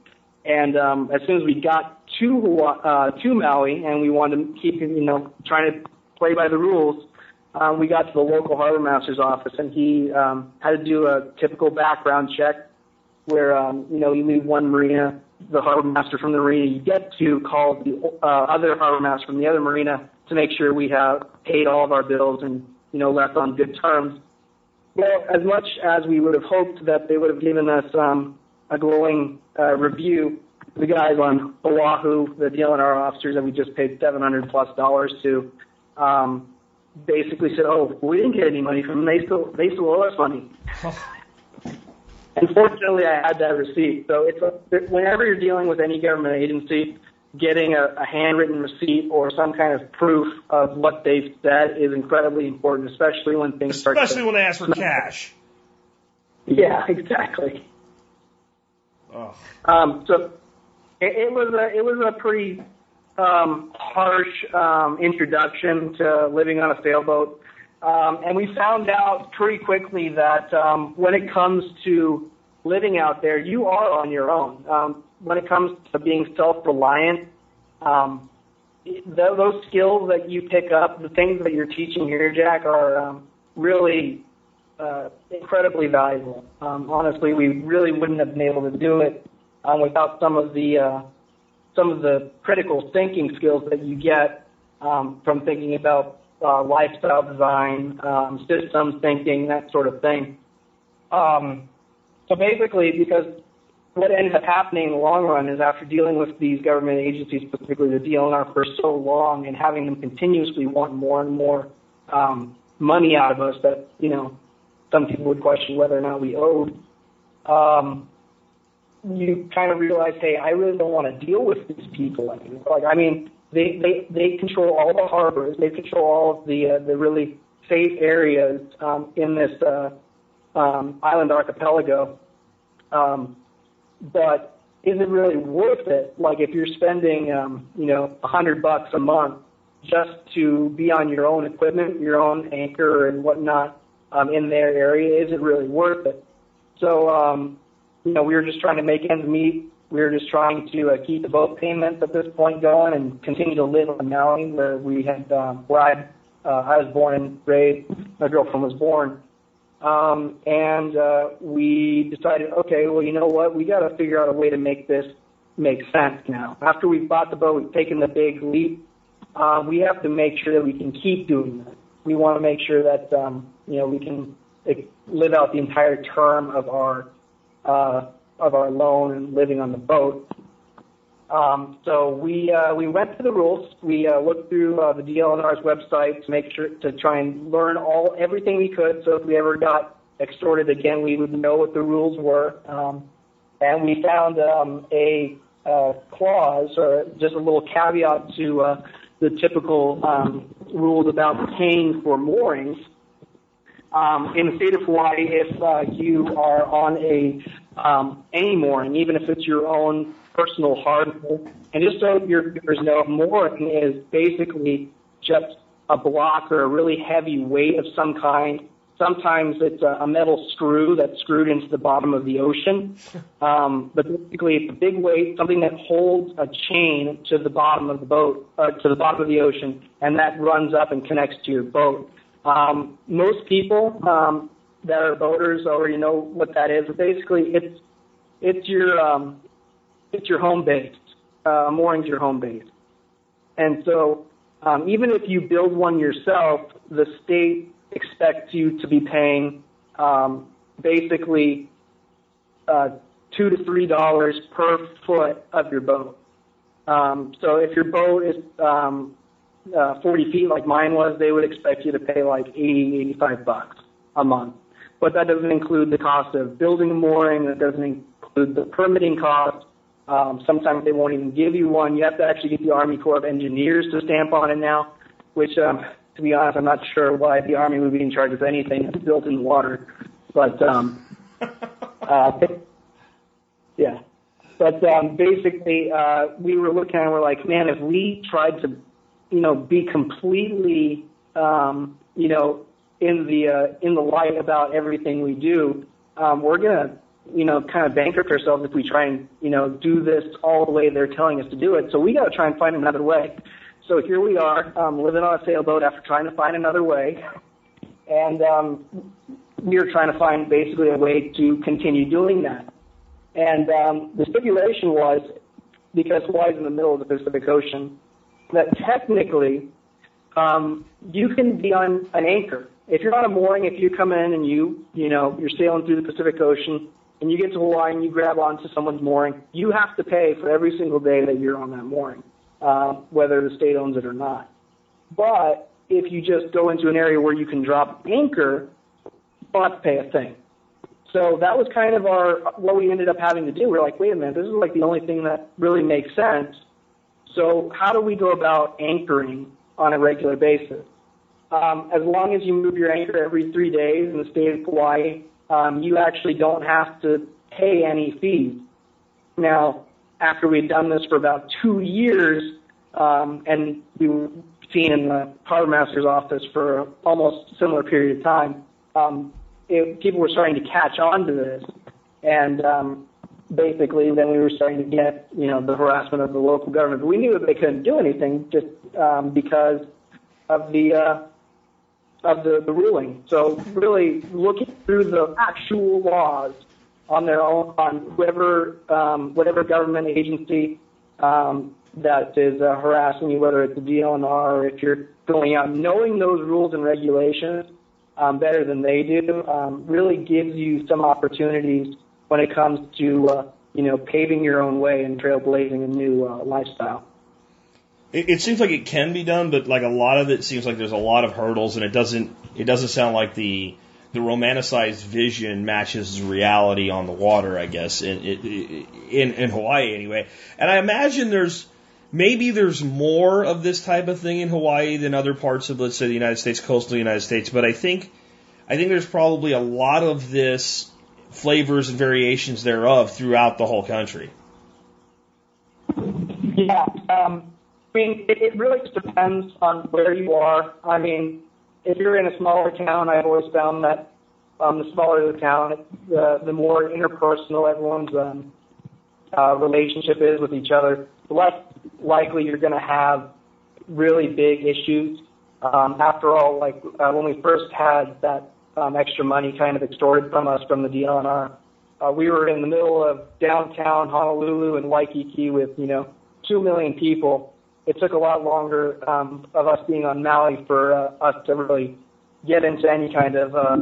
Speaker 3: And um, as soon as we got to uh, to Maui, and we wanted to keep you know trying to play by the rules, um, we got to the local harbor master's office, and he um, had to do a typical background check, where um, you know you leave one marina, the harbor master from the marina you get to call the uh, other harbor master from the other marina to make sure we have paid all of our bills and you know left on good terms. Well, as much as we would have hoped that they would have given us um, a glowing uh, review, the guys on Oahu, the DLNR officers that we just paid 700 plus dollars to, um, basically said, "Oh, we didn't get any money from them. They still they still owe us money." (laughs) Unfortunately, I had that receipt. So it's a, whenever you're dealing with any government agency, getting a, a handwritten receipt or some kind of proof of what they've said is incredibly important, especially when things start.
Speaker 2: Especially
Speaker 3: to,
Speaker 2: when they ask for cash.
Speaker 3: Yeah, (laughs) exactly.
Speaker 2: Oh.
Speaker 3: Um, so it, it was a it was a pretty um, harsh um, introduction to living on a sailboat, um, and we found out pretty quickly that um, when it comes to living out there, you are on your own. When it comes to being self-reliant, um, th- those skills that you pick up, the things that you're teaching here, Jack, are um, really uh, incredibly valuable. Um, honestly, we really wouldn't have been able to do it um, without some of the uh, some of the critical thinking skills that you get um, from thinking about uh, lifestyle design, um, systems thinking, that sort of thing. Um, so basically, because what ends up happening in the long run is after dealing with these government agencies, particularly the DLNR, for so long and having them continuously want more and more um, money out of us that, you know, some people would question whether or not we owed, um, you kind of realize, hey, I really don't want to deal with these people anymore. Like, I mean, they, they, they control all the harbors. They control all of the, uh, the really safe areas um, in this uh, um, island archipelago. Um, but is it really worth it? Like if you're spending, um, you know, a hundred bucks a month just to be on your own equipment, your own anchor and whatnot um, in their area, is it really worth it? So, um, you know, we were just trying to make ends meet. We were just trying to uh, keep the boat payments at this point going and continue to live on Maui, where we had, um, where I, uh, I was born and raised. My girlfriend was born. Um, and uh, we decided, okay, well, you know what? We got to figure out a way to make this make sense now. After we've bought the boat, we've taken the big leap. Uh, we have to make sure that we can keep doing that. We want to make sure that um, you know we can live out the entire term of our uh, of our loan and living on the boat. Um, so we uh, we went through the rules. We uh, looked through uh, the DLNR's website to make sure to try and learn all everything we could. So if we ever got extorted again, we would know what the rules were. Um, and we found um, a clause or just a little caveat to the typical rules about paying for moorings. In the state of Hawaii, if you are on a any mooring, even if it's your own personal hardware. And just so your viewers know, mooring is basically just a block or a really heavy weight of some kind. Sometimes it's a, a metal screw that's screwed into the bottom of the ocean. (laughs) Um, but basically, it's a big weight, something that holds a chain to the bottom of the boat, uh, to the bottom of the ocean, and that runs up and connects to your boat. Um, most people um, that are boaters already know what that is. But basically, it's it's your um, it's your home base. Uh, mooring's your home base. And so, um, even if you build one yourself, the state expects you to be paying um, basically uh, two to three dollars per foot of your boat. Um, so if your boat is um, uh, 40 feet like mine was, they would expect you to pay like 80, 85 bucks a month. But that doesn't include the cost of building a mooring. That doesn't include the permitting cost. Um, sometimes they won't even give you one. You have to actually get the Army Corps of Engineers to stamp on it now, which, um, to be honest, I'm not sure why the Army would be in charge of anything that's built in water. But, um, (laughs) uh, yeah. But um, basically, uh, we were looking and we're like, man, if we tried to, you know, be completely, um, you know, in the uh, in the light about everything we do, um, we're gonna you know, kind of bankrupt ourselves if we try and, you know, do this all the way they're telling us to do it. So we got to try and find another way. So here we are, um, living on a sailboat after trying to find another way. And um, we are trying to find basically a way to continue doing that. And um, the stipulation was, because Hawaii's in the middle of the Pacific Ocean, that technically um, you can be on an anchor. If you're on a mooring, if you come in and you, you know, you're sailing through the Pacific Ocean, and you get to Hawaii and you grab onto someone's mooring, you have to pay for every single day that you're on that mooring, uh, whether the state owns it or not. But if you just go into an area where you can drop anchor, you don't have to pay a thing. So that was kind of our what we ended up having to do. We're like, wait a minute, this is like the only thing that really makes sense. So how do we go about anchoring on a regular basis? Um, as long as you move your anchor every three days in the state of Hawaii, um, you actually don't have to pay any fees. Now, after we'd done this for about two years, um, and we were seen in the harbor master's office for almost a similar period of time, um, it, people were starting to catch on to this, and um, basically then we were starting to get, you know, the harassment of the local government. But we knew that they couldn't do anything just um, because of the uh, of the, the ruling. So really looking through the actual laws on their own, on whoever, um, whatever government agency um, that is uh, harassing you, whether it's the DLNR or if you're going out, knowing those rules and regulations um, better than they do um, really gives you some opportunities when it comes to uh, you know paving your own way and trailblazing a new uh, lifestyle.
Speaker 2: It, it seems like it can be done, but like a lot of it seems like there's a lot of hurdles, and it doesn't it doesn't sound like the the romanticized vision matches reality on the water, I guess, in, in, in Hawaii anyway. And I imagine there's, maybe there's more of this type of thing in Hawaii than other parts of, let's say, the United States, coastal United States, but I think, I think there's probably a lot of this flavors and variations thereof throughout the whole country.
Speaker 3: Yeah, um, I mean, it, really just depends on where you are. I mean, if you're in a smaller town, I've always found that um, the smaller the town, the the more interpersonal everyone's um, uh, relationship is with each other, the less likely you're going to have really big issues. Um, after all, like uh, when we first had that um, extra money kind of extorted from us from the DNR, uh, we were in the middle of downtown Honolulu and Waikiki with you know two million people it took a lot longer um, of us being on Maui for uh, us to really get into any kind of uh,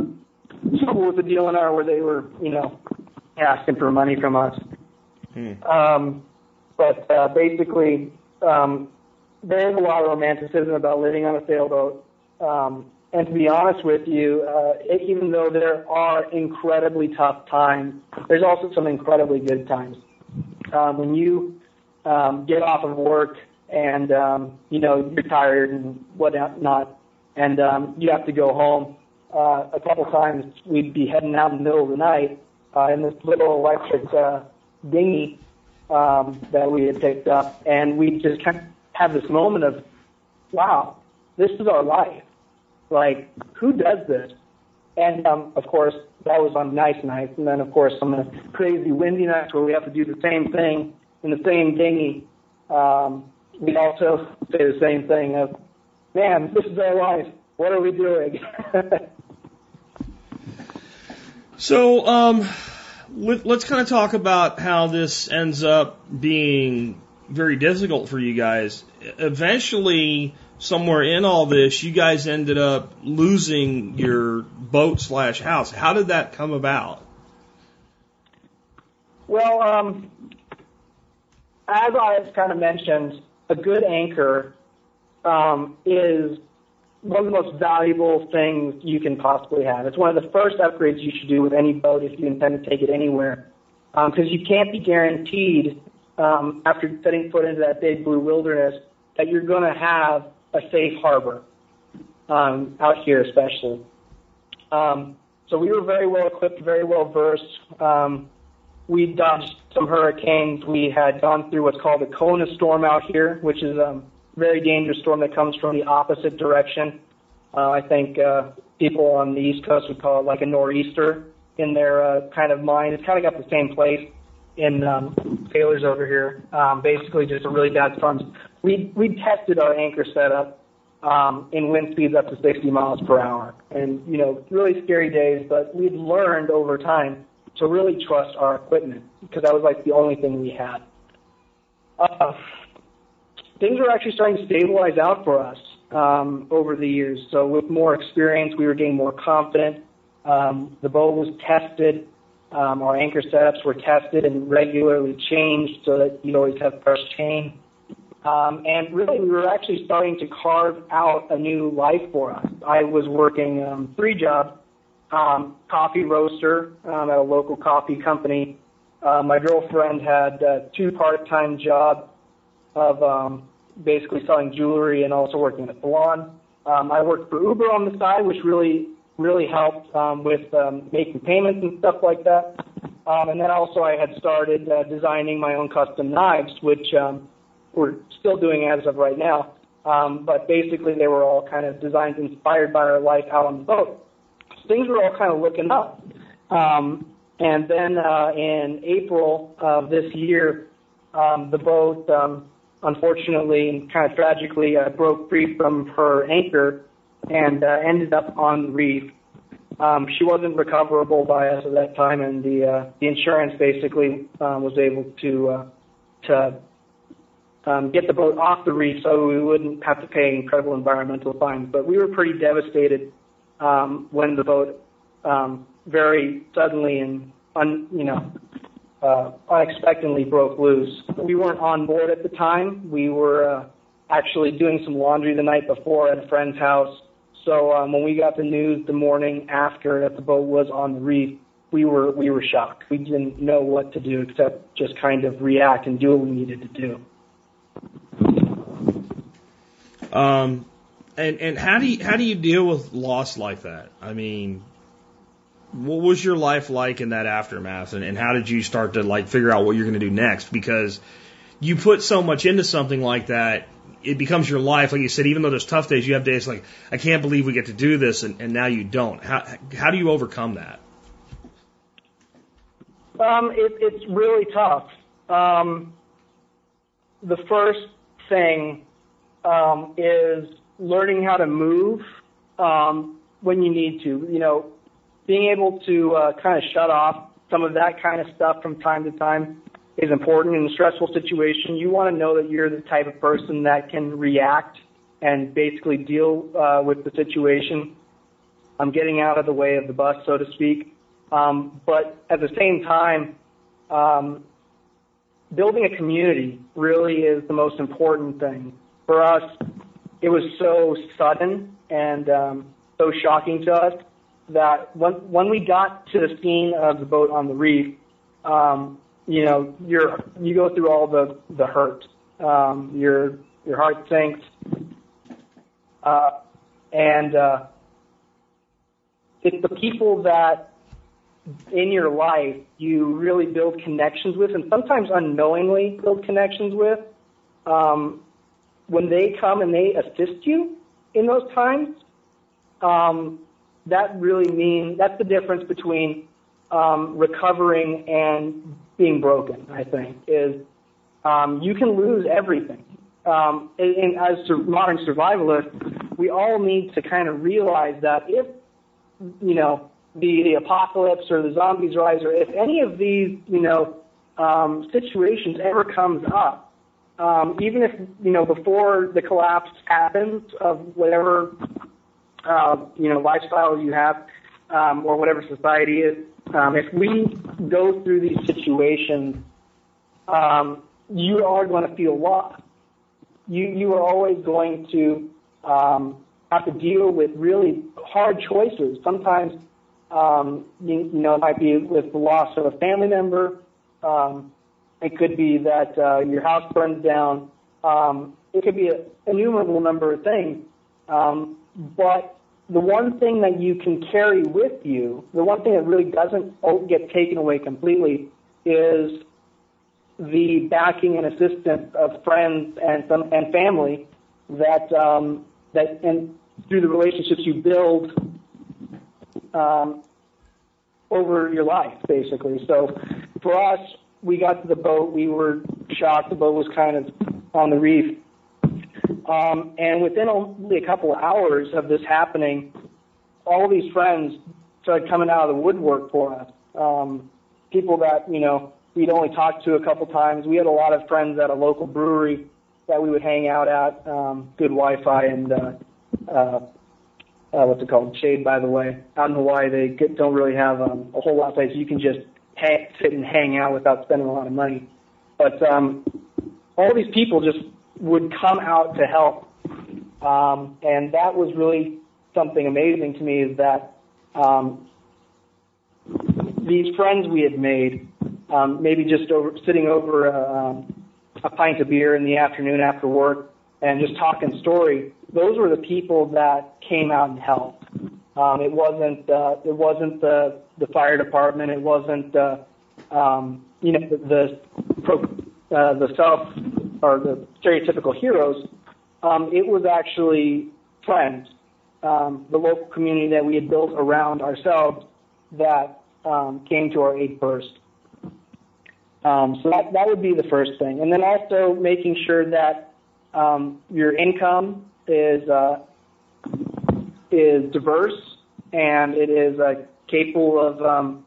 Speaker 3: trouble with the DLNR where they were, you know, asking for money from us. Hmm. Um, but uh, basically, um, there's a lot of romanticism about living on a sailboat. Um, and to be honest with you, uh, it, even though there are incredibly tough times, there's also some incredibly good times. Um, when you um, get off of work and um, you know you're tired and whatnot, and um, you have to go home. Uh, a couple times we'd be heading out in the middle of the night uh, in this little electric uh, dinghy um, that we had picked up, and we just kind of have this moment of, wow, this is our life. Like, who does this? And um, of course, that was on nice nights, and then of course on the crazy windy nights where we have to do the same thing in the same dinghy. Um, we also say the same thing of, man, this is our life. What are we doing? (laughs)
Speaker 2: so, um, let, us kind of talk about how this ends up being very difficult for you guys. Eventually, somewhere in all this, you guys ended up losing your boat slash house. How did that come about?
Speaker 3: Well, um, as I kind of mentioned, a good anchor um, is one of the most valuable things you can possibly have. It's one of the first upgrades you should do with any boat if you intend to take it anywhere, because um, you can't be guaranteed um, after setting foot into that big blue wilderness that you're going to have a safe harbor um, out here, especially. Um, so we were very well equipped, very well versed. Um, we dodged some hurricanes. We had gone through what's called a Kona storm out here, which is a very dangerous storm that comes from the opposite direction. Uh, I think uh, people on the East Coast would call it like a nor'easter in their uh, kind of mind. It's kind of got the same place in um, sailors over here. Um, basically, just a really bad storm. We we tested our anchor setup um, in wind speeds up to 60 miles per hour, and you know, really scary days. But we've learned over time to really trust our equipment because that was like the only thing we had. Uh, things were actually starting to stabilize out for us um, over the years. So with more experience, we were getting more confident. Um, the boat was tested. Um, our anchor setups were tested and regularly changed so that you always have fresh chain. Um, and really, we were actually starting to carve out a new life for us. I was working um, three jobs um, coffee roaster um, at a local coffee company. Uh, my girlfriend had uh, two part-time jobs of um, basically selling jewelry and also working at a salon. Um, I worked for Uber on the side, which really really helped um, with um, making payments and stuff like that. Um, and then also I had started uh, designing my own custom knives, which um, we're still doing as of right now. Um, but basically they were all kind of designs inspired by our life out on the boat things were all kind of looking up. Um, and then uh, in April of this year, um, the boat, um, unfortunately and kind of tragically, uh, broke free from her anchor and uh, ended up on the reef. Um, she wasn't recoverable by us at that time, and the uh, the insurance basically uh, was able to uh, to um, get the boat off the reef so we wouldn't have to pay incredible environmental fines. But we were pretty devastated um, when the boat um, very suddenly and un, you know uh, unexpectedly broke loose. We weren't on board at the time. We were uh, actually doing some laundry the night before at a friend's house. So um, when we got the news the morning after that the boat was on the reef, we were we were shocked. We didn't know what to do except just kind of react and do what we needed to do.
Speaker 2: Um, and and how do you how do you deal with loss like that? I mean, what was your life like in that aftermath, and, and how did you start to like figure out what you're going to do next? Because you put so much into something like that, it becomes your life. Like you said, even though there's tough days, you have days like I can't believe we get to do this, and, and now you don't. How how do you overcome that?
Speaker 3: Um, it, it's really tough. Um, the first thing um, is learning how to move um, when you need to. You know, being able to uh, kind of shut off some of that kind of stuff from time to time is important in a stressful situation. You want to know that you're the type of person that can react and basically deal uh, with the situation. I'm getting out of the way of the bus, so to speak. Um, but at the same time, um, building a community really is the most important thing. For us, it was so sudden and um, so shocking to us that when when we got to the scene of the boat on the reef, um, you know, you're you go through all the the hurt. Um, your your heart sinks, uh, and uh, it's the people that in your life you really build connections with, and sometimes unknowingly build connections with. Um, when they come and they assist you in those times, um, that really means that's the difference between um, recovering and being broken. I think is um, you can lose everything. Um, and, and as sur- modern survivalists, we all need to kind of realize that if you know the, the apocalypse or the zombies rise, or if any of these you know um, situations ever comes up, um, even if you know before the collapse happens of whatever uh, you know lifestyle you have um, or whatever society is, um, if we go through these situations, um, you are going to feel lost. You you are always going to um, have to deal with really hard choices. Sometimes um, you, you know it might be with the loss of a family member. Um, it could be that uh, your house burns down. Um, it could be an innumerable number of things. Um, but the one thing that you can carry with you, the one thing that really doesn't get taken away completely, is the backing and assistance of friends and some and family that um, that and through the relationships you build um, over your life, basically. So for us, we got to the boat. We were shocked. The boat was kind of on the reef. Um, and within only a couple of hours of this happening, all these friends started coming out of the woodwork for us. Um, people that, you know, we'd only talked to a couple times. We had a lot of friends at a local brewery that we would hang out at. Um, good Wi-Fi and, uh, uh, uh, what's it called? Shade, by the way. Out in Hawaii, they get, don't really have um, a whole lot of places you can just hang, sit and hang out without spending a lot of money. But um, all these people just would come out to help, um, and that was really something amazing to me. Is that um, these friends we had made, um, maybe just over sitting over a, um, a pint of beer in the afternoon after work and just talking story. Those were the people that came out and helped. Um, it wasn't uh, it wasn't the fire department. It wasn't uh, um, you know the uh, the self or the stereotypical heroes. Um, it was actually friends, the local community that we had built around ourselves that came to our aid first. So that, that would be the first thing. And then also making sure that your income is is diverse and it is uh, capable of um,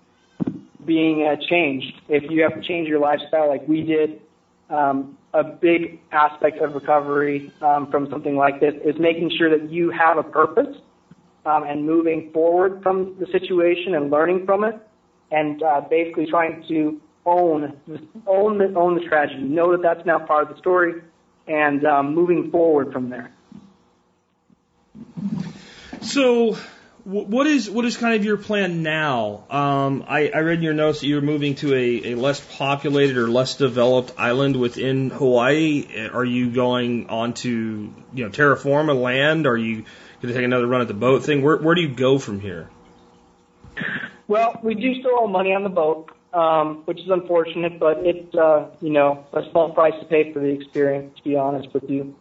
Speaker 3: being uh, changed. If you have to change your lifestyle like we did, um, a big aspect of recovery um, from something like this is making sure that you have a purpose um, and moving forward from the situation and learning from it, and uh, basically trying to own own the, own the tragedy. Know that that's now part of the story, and um, moving forward from there.
Speaker 2: So, what is what is kind of your plan now? Um, I, I read in your notes that you're moving to a, a less populated or less developed island within Hawaii. Are you going on to you know terraform a land? Are you going to take another run at the boat thing? Where where do you go from here?
Speaker 3: Well, we do still owe money on the boat, um, which is unfortunate, but it's uh, you know a small price to pay for the experience. To be honest with you,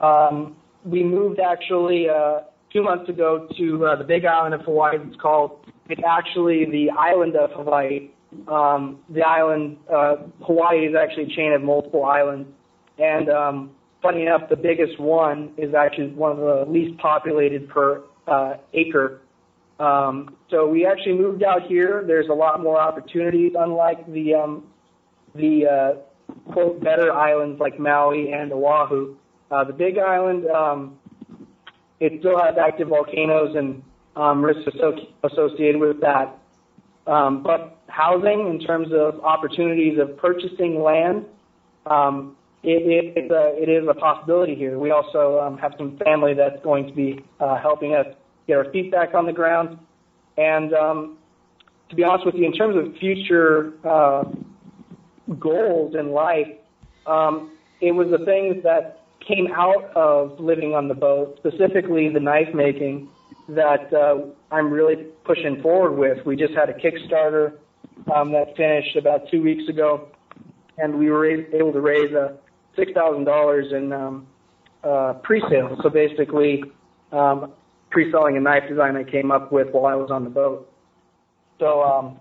Speaker 3: um, we moved actually. Uh, two months ago to uh, the Big Island of Hawaii. It's called. It's actually the island of Hawaii. Um, the island uh, Hawaii is actually a chain of multiple islands, and um, funny enough, the biggest one is actually one of the least populated per uh, acre. Um, so we actually moved out here. There's a lot more opportunities, unlike the um, the uh, quote better islands like Maui and Oahu. Uh, the Big Island um, it still has active volcanoes and um, risks associated with that. Um, but housing, in terms of opportunities of purchasing land, um, it, it, it is a possibility here. We also um, have some family that's going to be uh, helping us get our feet back on the ground. And um, to be honest with you, in terms of future uh, goals in life, um, it was the things that came out of living on the boat, specifically the knife making, that uh, I'm really pushing forward with. We just had a Kickstarter um, that finished about two weeks ago, and we were able to raise uh, six thousand dollars in um, uh, pre-sale. So basically, um, pre-selling a knife design I came up with while I was on the boat. So um,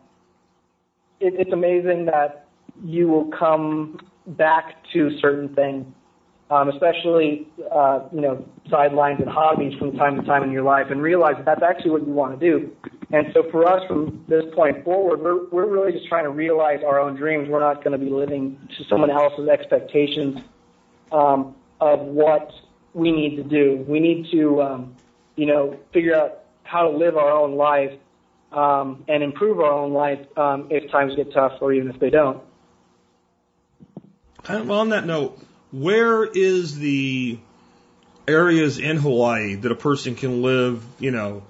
Speaker 3: it, it's amazing that you will come back to certain things especially uh, you know sidelines and hobbies from time to time in your life, and realize that that's actually what you want to do. And so for us, from this point forward, we're we're really just trying to realize our own dreams. We're not going to be living to someone else's expectations um, of what we need to do. We need to um, you know figure out how to live our own life um, and improve our own life um, if times get tough or even if they don't.
Speaker 2: Well, on that note, where is the areas in Hawaii that a person can live, you know,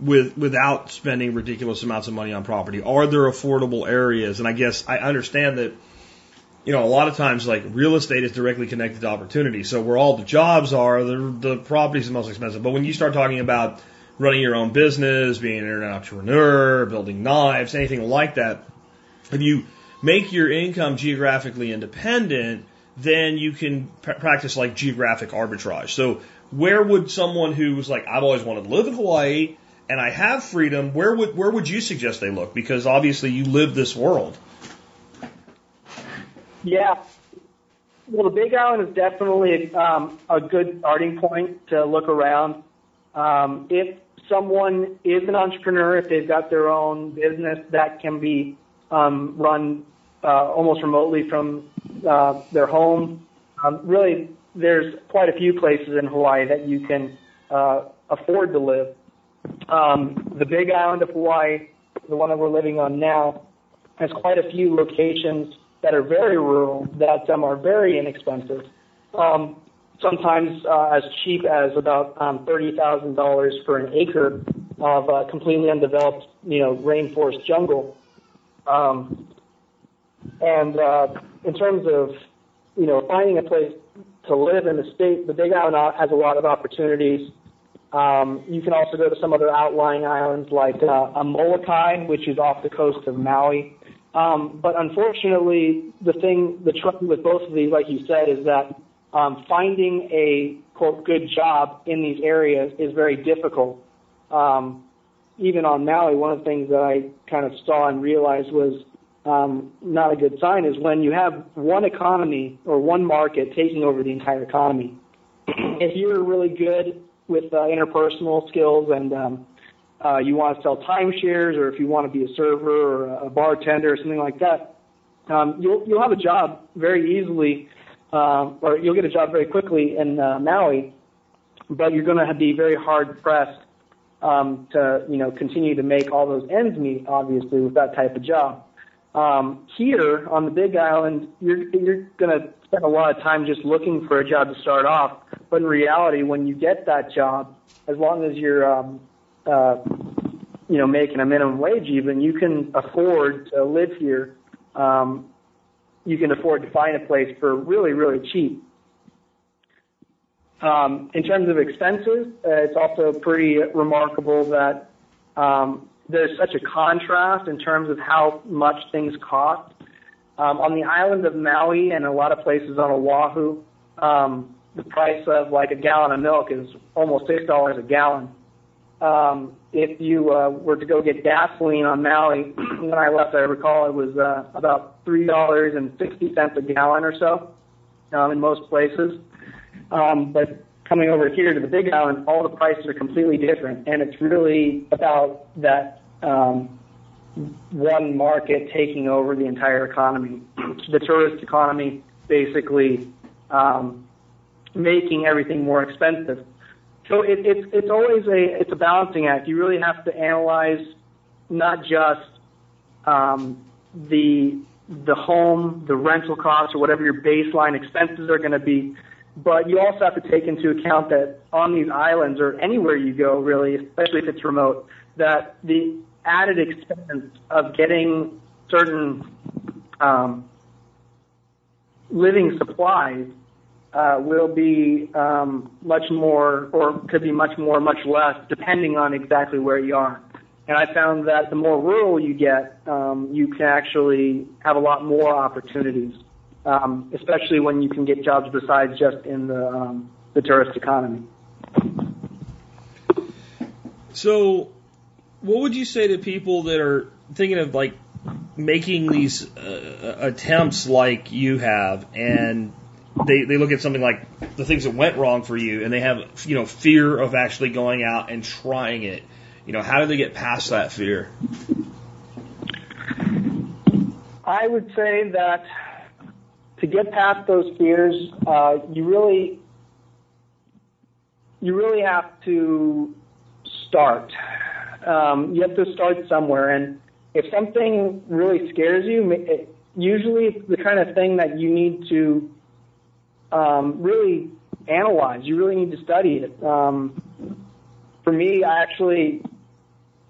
Speaker 2: with without spending ridiculous amounts of money on property? Are there affordable areas? And I guess I understand that you know, a lot of times like real estate is directly connected to opportunity. So where all the jobs are, the the property is the most expensive. But when you start talking about running your own business, being an internet entrepreneur, building knives, anything like that, if you make your income geographically independent, then you can pr- practice like geographic arbitrage. So where would someone who's like, I've always wanted to live in Hawaii and I have freedom, where would where would you suggest they look? Because obviously you live this world.
Speaker 3: Yeah. Well, the Big Island is definitely um, a good starting point to look around. Um, if someone is an entrepreneur, if they've got their own business that can be um, run almost remotely from uh, their home. Um, really, there's quite a few places in Hawaii that you can uh, afford to live. Um, the Big Island of Hawaii, the one that we're living on now, has quite a few locations that are very rural that um, are very inexpensive. Um, sometimes uh, as cheap as about um, thirty thousand dollars for an acre of uh, completely undeveloped, you know, rainforest jungle. Um, and uh, in terms of, you know, finding a place to live in the state, the Big Island has a lot of opportunities. Um, you can also go to some other outlying islands like uh, Molokai, which is off the coast of Maui. Um, but unfortunately, the thing, the trouble with both of these, like you said, is that um, finding a quote good job in these areas is very difficult. Um, even on Maui, one of the things that I kind of saw and realized was um, not a good sign is when you have one economy or one market taking over the entire economy. (clears throat) if you're really good with uh, interpersonal skills and um, uh, you want to sell timeshares or if you want to be a server or a bartender or something like that, um, you'll you'll have a job very easily, uh, or you'll get a job very quickly in uh, Maui, but you're going to be very hard pressed um, to you know continue to make all those ends meet. Obviously, with that type of job. Um, here on the Big Island, you're you're going to spend a lot of time just looking for a job to start off. But in reality, when you get that job, as long as you're um, uh, you know making a minimum wage, even you can afford to live here. Um, you can afford to find a place for really really cheap. Um, in terms of expenses, uh, it's also pretty remarkable that um, there's such a contrast in terms of how much things cost. Um, on the island of Maui and a lot of places on Oahu, um, the price of like a gallon of milk is almost six dollars a gallon. Um, if you uh, were to go get gasoline on Maui, (clears throat) when I left, I recall it was uh, about three dollars and sixty cents a gallon or so um, in most places. Um, but coming over here to the Big Island, all the prices are completely different, and it's really about that um, one market taking over the entire economy. (clears throat) The tourist economy basically um, making everything more expensive. So it, it's it's always a it's a balancing act. You really have to analyze not just um, the the home, the rental costs, or whatever your baseline expenses are going to be, but you also have to take into account that on these islands or anywhere you go, really, especially if it's remote, that the added expense of getting certain um, living supplies uh, will be um, much more, or could be much more, much less, depending on exactly where you are. And I found that the more rural you get, um, you can actually have a lot more opportunities, um, especially when you can get jobs besides just in the um, the tourist economy.
Speaker 2: So, what would you say to people that are thinking of like making these uh, attempts like you have and they, they look at something like the things that went wrong for you and they have you know fear of actually going out and trying it you know how do they get past that fear
Speaker 3: I would say that to get past those fears, uh, you really you really have to start. Um, you have to start somewhere, and if something really scares you, it, usually it's the kind of thing that you need to um, really analyze. You really need to study it. Um, for me, I actually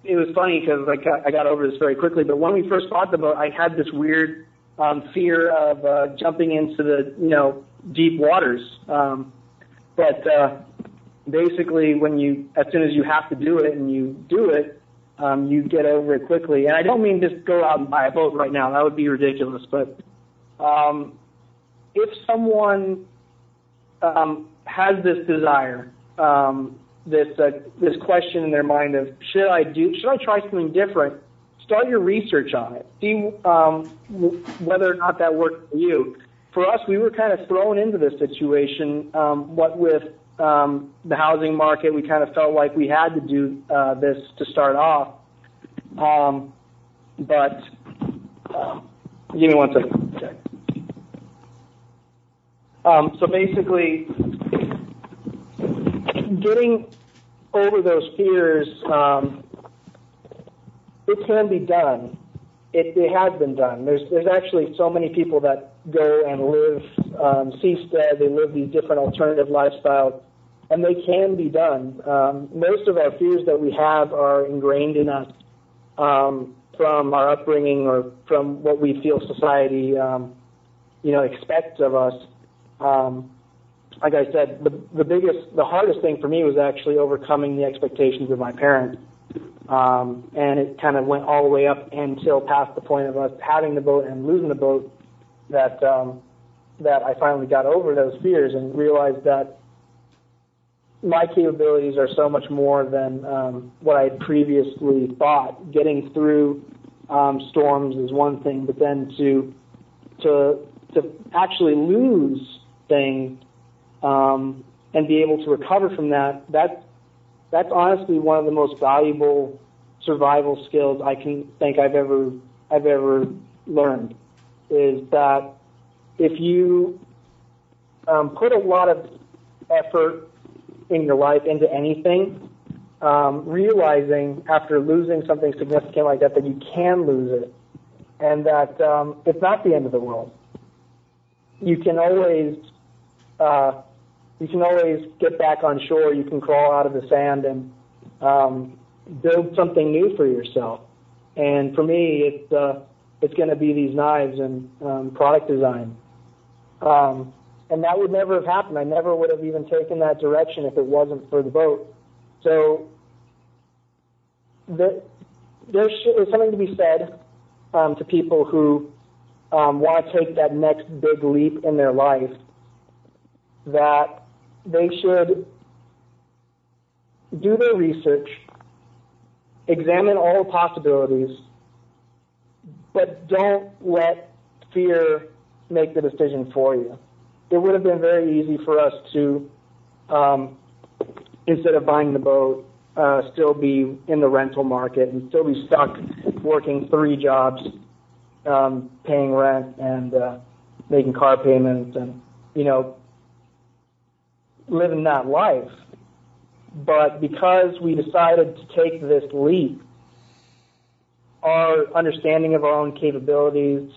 Speaker 3: it was funny because I got, I got over this very quickly. But when we first bought the boat, I had this weird um, fear of uh, jumping into the you know deep waters. Um, but uh, basically, when you as soon as you have to do it and you do it, um, you get over it quickly. And I don't mean just go out and buy a boat right now. That would be ridiculous. But um, if someone um, has this desire, um, this uh, this question in their mind of should I do should I try something different? Start your research on it. See um, whether or not that works for you. For us, we were kind of thrown into this situation. Um, what with um, the housing market, we kind of felt like we had to do uh, this to start off. Um, but uh, give me one second. Um, so basically, getting over those fears, um, it can be done. It, it has been done. There's there's actually so many people that go and live um, seastead. They live these different alternative lifestyles, and they can be done. Um, most of our fears that we have are ingrained in us um, from our upbringing or from what we feel society, um, you know, expects of us. Um, like I said, the, the biggest, the hardest thing for me was actually overcoming the expectations of my parents. Um, and it kind of went all the way up until past the point of us having the boat and losing the boat that, um, that I finally got over those fears and realized that my capabilities are so much more than um, what I had previously thought. Getting through um, storms is one thing, but then to to to actually lose things um, and be able to recover from that, that's that's honestly one of the most valuable survival skills I can think I've ever I've ever learned is that if you um, put a lot of effort in your life into anything, um, realizing after losing something significant like that that you can lose it, and that um, it's not the end of the world. You can always uh, you can always get back on shore. You can crawl out of the sand and um, build something new for yourself. And for me, it's uh, it's going to be these knives and um, product design. Um, and that would never have happened. I never would have even taken that direction if it wasn't for the boat. So the, there's something to be said um, to people who um, want to take that next big leap in their life. That they should do their research, examine all possibilities, but don't let fear make the decision for you. It would have been very easy for us to, um, instead of buying the boat, uh, still be in the rental market and still be stuck working three jobs, um, paying rent and uh, making car payments and you know living that life. But because we decided to take this leap, our understanding of our own capabilities,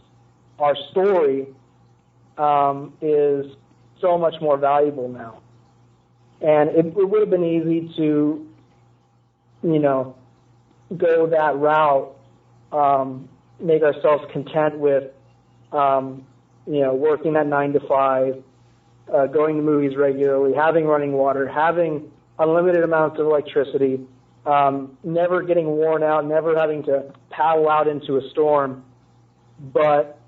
Speaker 3: our story, um, is so much more valuable now. And it, it would have been easy to, you know, go that route, um, make ourselves content with, um, you know, working that nine to five, uh, going to movies regularly, having running water, having unlimited amounts of electricity, um, never getting worn out, never having to paddle out into a storm. But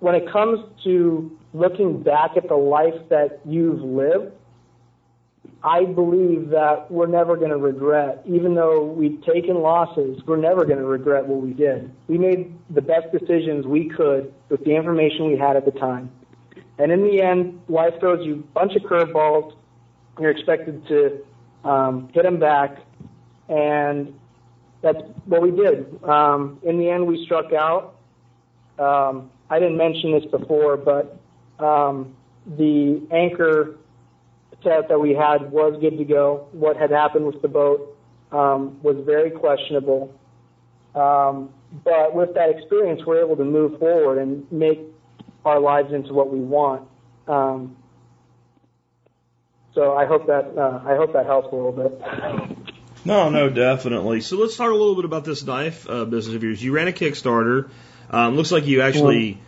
Speaker 3: when it comes to looking back at the life that you've lived, I believe that we're never going to regret, even though we've taken losses, we're never going to regret what we did. We made the best decisions we could with the information we had at the time. And in the end, life throws you a bunch of curveballs. You're expected to um, hit them back, and that's what we did. Um, in the end, we struck out. Um, I didn't mention this before, but um, the anchor set that we had was good to go. What had happened with the boat um, was very questionable. Um, but with that experience, we're able to move forward and make our lives into what we want. Um, so I hope that uh, I hope that helps a little bit.
Speaker 2: No, no, definitely. So let's talk a little bit about this knife uh, business of yours. You ran a Kickstarter. Um, looks like you actually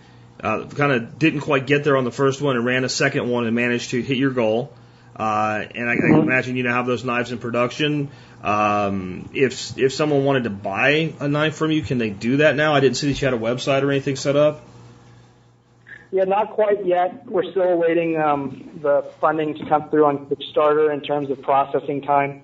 Speaker 2: uh, kind of didn't quite get there on the first one and ran a second one and managed to hit your goal. Uh, and I, I imagine you now have those knives in production. Um, if if someone wanted to buy a knife from you, can they do that now? I didn't see that you had a website or anything set up.
Speaker 3: Yeah, not quite yet. We're still awaiting um, the funding to come through on Kickstarter in terms of processing time,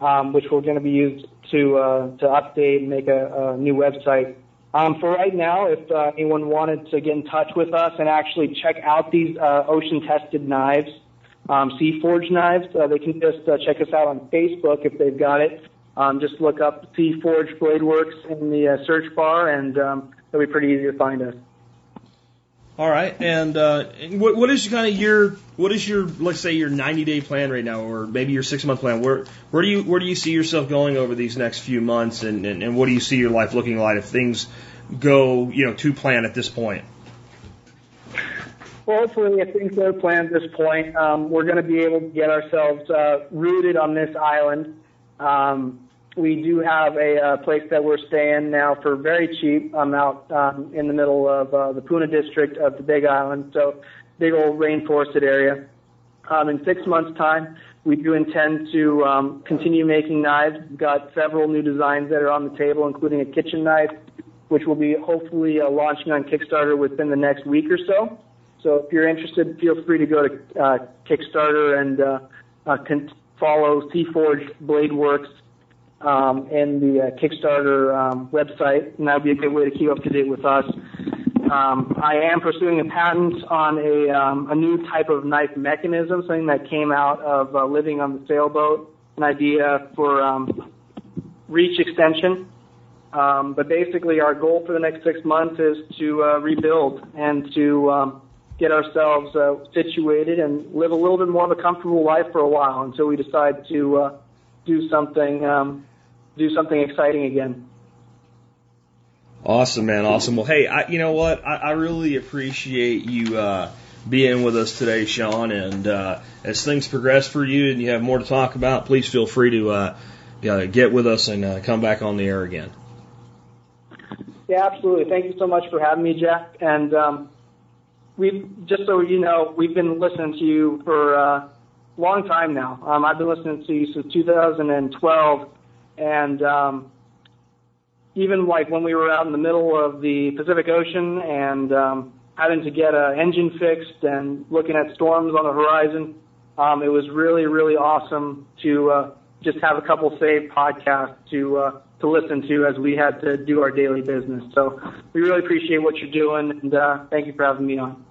Speaker 3: um, which we're going to be used to uh, to update and make a, new website. Um, for right now, if uh, anyone wanted to get in touch with us and actually check out these uh, ocean-tested knives, um, Sea Forge knives, they can just check us out on Facebook if they've got it. Um, just look up Sea Forge Blade Works in the search bar, and um, it'll be pretty easy to find us.
Speaker 2: All right, and uh, what what is kind of your what is your let's say your 90 day plan right now, or maybe your six month plan? Where where do you where do you see yourself going over these next few months, and, and, and what do you see your life looking like if things go you know to plan at this point?
Speaker 3: Well, hopefully, if things go to plan at this point, um, we're going to be able to get ourselves uh, rooted on this island. Um, we do have a uh, place that we're staying now for very cheap. I'm out um, in the middle of uh, the Puna district of the Big Island, so big old rainforested area. Um, in six months' time, we do intend to um, continue making knives. We've got several new designs that are on the table, including a kitchen knife, which will be hopefully uh, launching on Kickstarter within the next week or so. So if you're interested, feel free to go to uh, Kickstarter and uh, uh, con- follow Seaforge Blade Works um, and the uh, Kickstarter um, website, and that would be a good way to keep up to date with us. Um, I am pursuing a patent on a, um, a new type of knife mechanism, something that came out of uh, living on the sailboat, an idea for um, reach extension. Um, but basically, our goal for the next six months is to uh, rebuild and to um, get ourselves uh, situated and live a little bit more of a comfortable life for a while until we decide to uh, do something um, do something exciting again.
Speaker 2: Awesome, man. Awesome. Well, hey, I, you know what? I, I really appreciate you uh, being with us today, Sean. And uh, as things progress for you and you have more to talk about, please feel free to uh, get with us and uh, come back on the air again.
Speaker 3: Yeah, absolutely. Thank you so much for having me, Jack. And um, we've just so you know, we've been listening to you for a long time now. Um, I've been listening to you since 2012, and um, even like when we were out in the middle of the Pacific Ocean and um, having to get an engine fixed and looking at storms on the horizon, um, it was really, really awesome to uh, just have a couple saved podcasts to uh, to listen to as we had to do our daily business. So we really appreciate what you're doing, and uh, thank you for having me on.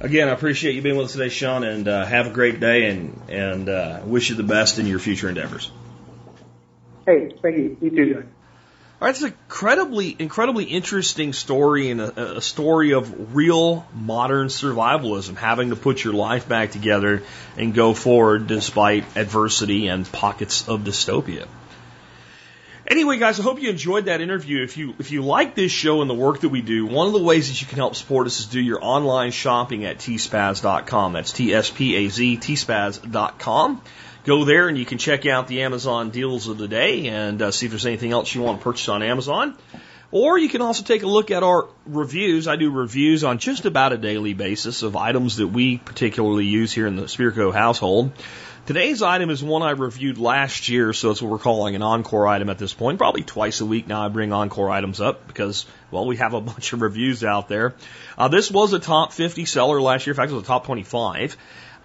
Speaker 2: Again, I appreciate you being with us today, Sean, and uh, have a great day, and and uh, wish you the best in your future endeavors.
Speaker 3: Hey, thank you. You too, John.
Speaker 2: All right, it's an incredibly, incredibly interesting story and a, a, story of real modern survivalism, having to put your life back together and go forward despite adversity and pockets of dystopia. Anyway, guys, I hope you enjoyed that interview. If you if you like this show and the work that we do, one of the ways that you can help support us is do your online shopping at tspaz.com. That's T S P A Z tspaz.com. Go there and you can check out the Amazon deals of the day and uh, see if there's anything else you want to purchase on Amazon. Or you can also take a look at our reviews. I do reviews on just about a daily basis of items that we particularly use here in the Spirko household. Today's item is one I reviewed last year, so it's what we're calling an encore item at this point. Probably twice a week now I bring encore items up because, well, we have a (laughs) bunch of reviews out there. Uh, this was a top 50 seller last year. In fact, it was a top 25.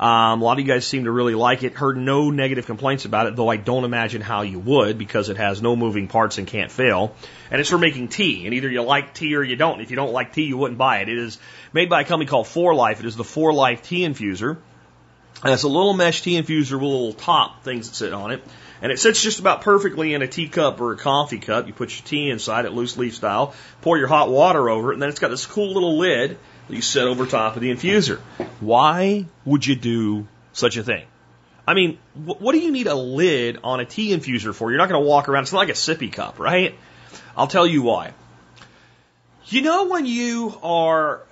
Speaker 2: Um, a lot of you guys seem to really like it. Heard no negative complaints about it, though I don't imagine how you would because it has no moving parts and can't fail. And it's for making tea. And either you like tea or you don't. If you don't like tea, you wouldn't buy it. It is made by a company called ForLife. It is the ForLife tea infuser. And it's a little mesh tea infuser with little top things that sit on it. And it sits just about perfectly in a teacup or a coffee cup. You put your tea inside it, loose leaf style, pour your hot water over it, and then it's got this cool little lid that you set over top of the infuser. Why would you do such a thing? I mean, what do you need a lid on a tea infuser for? You're not going to walk around. It's not like a sippy cup, right? I'll tell you why. You know when you are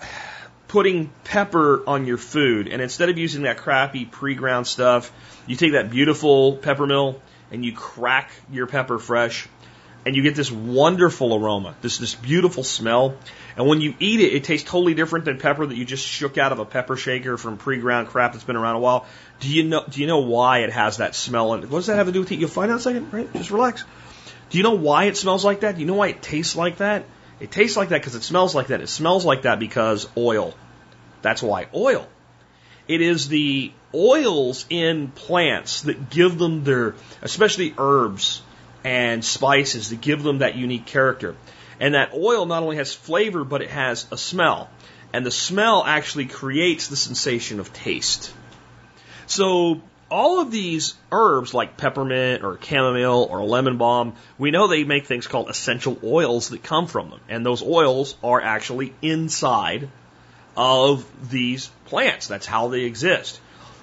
Speaker 2: putting pepper on your food, and instead of using that crappy pre-ground stuff, you take that beautiful pepper mill and you crack your pepper fresh, and you get this wonderful aroma, this this beautiful smell. And when you eat it, it tastes totally different than pepper that you just shook out of a pepper shaker from pre-ground crap that's been around a while. Do you know? Do you know why it has that smell? And what does that have to do with it? You'll find out in a second, right? Just relax. Do you know why it smells like that? Do you know why it tastes like that? It tastes like that because it smells like that. It smells like that because oil. That's why oil. It is the oils in plants that give them their, especially herbs and spices, that give them that unique character. And that oil not only has flavor, but it has a smell. And the smell actually creates the sensation of taste. So all of these herbs like peppermint or chamomile or lemon balm, we know they make things called essential oils that come from them. And those oils are actually inside of these plants. That's how they exist.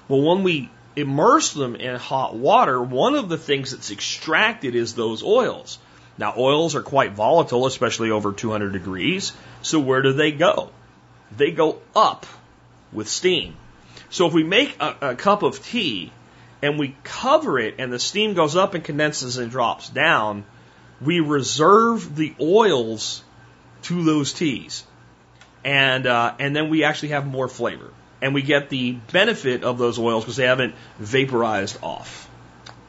Speaker 2: Well, when we immerse them in hot water, one of the things that's extracted is those oils. Now, oils are quite volatile, especially over 200 degrees. So where do they go? They go up with steam. So if we make a, a cup of tea and we cover it and the steam goes up and condenses and drops down, we reserve the oils to those teas. And, uh, and then we actually have more flavor. And we get the benefit of those oils because they haven't vaporized off.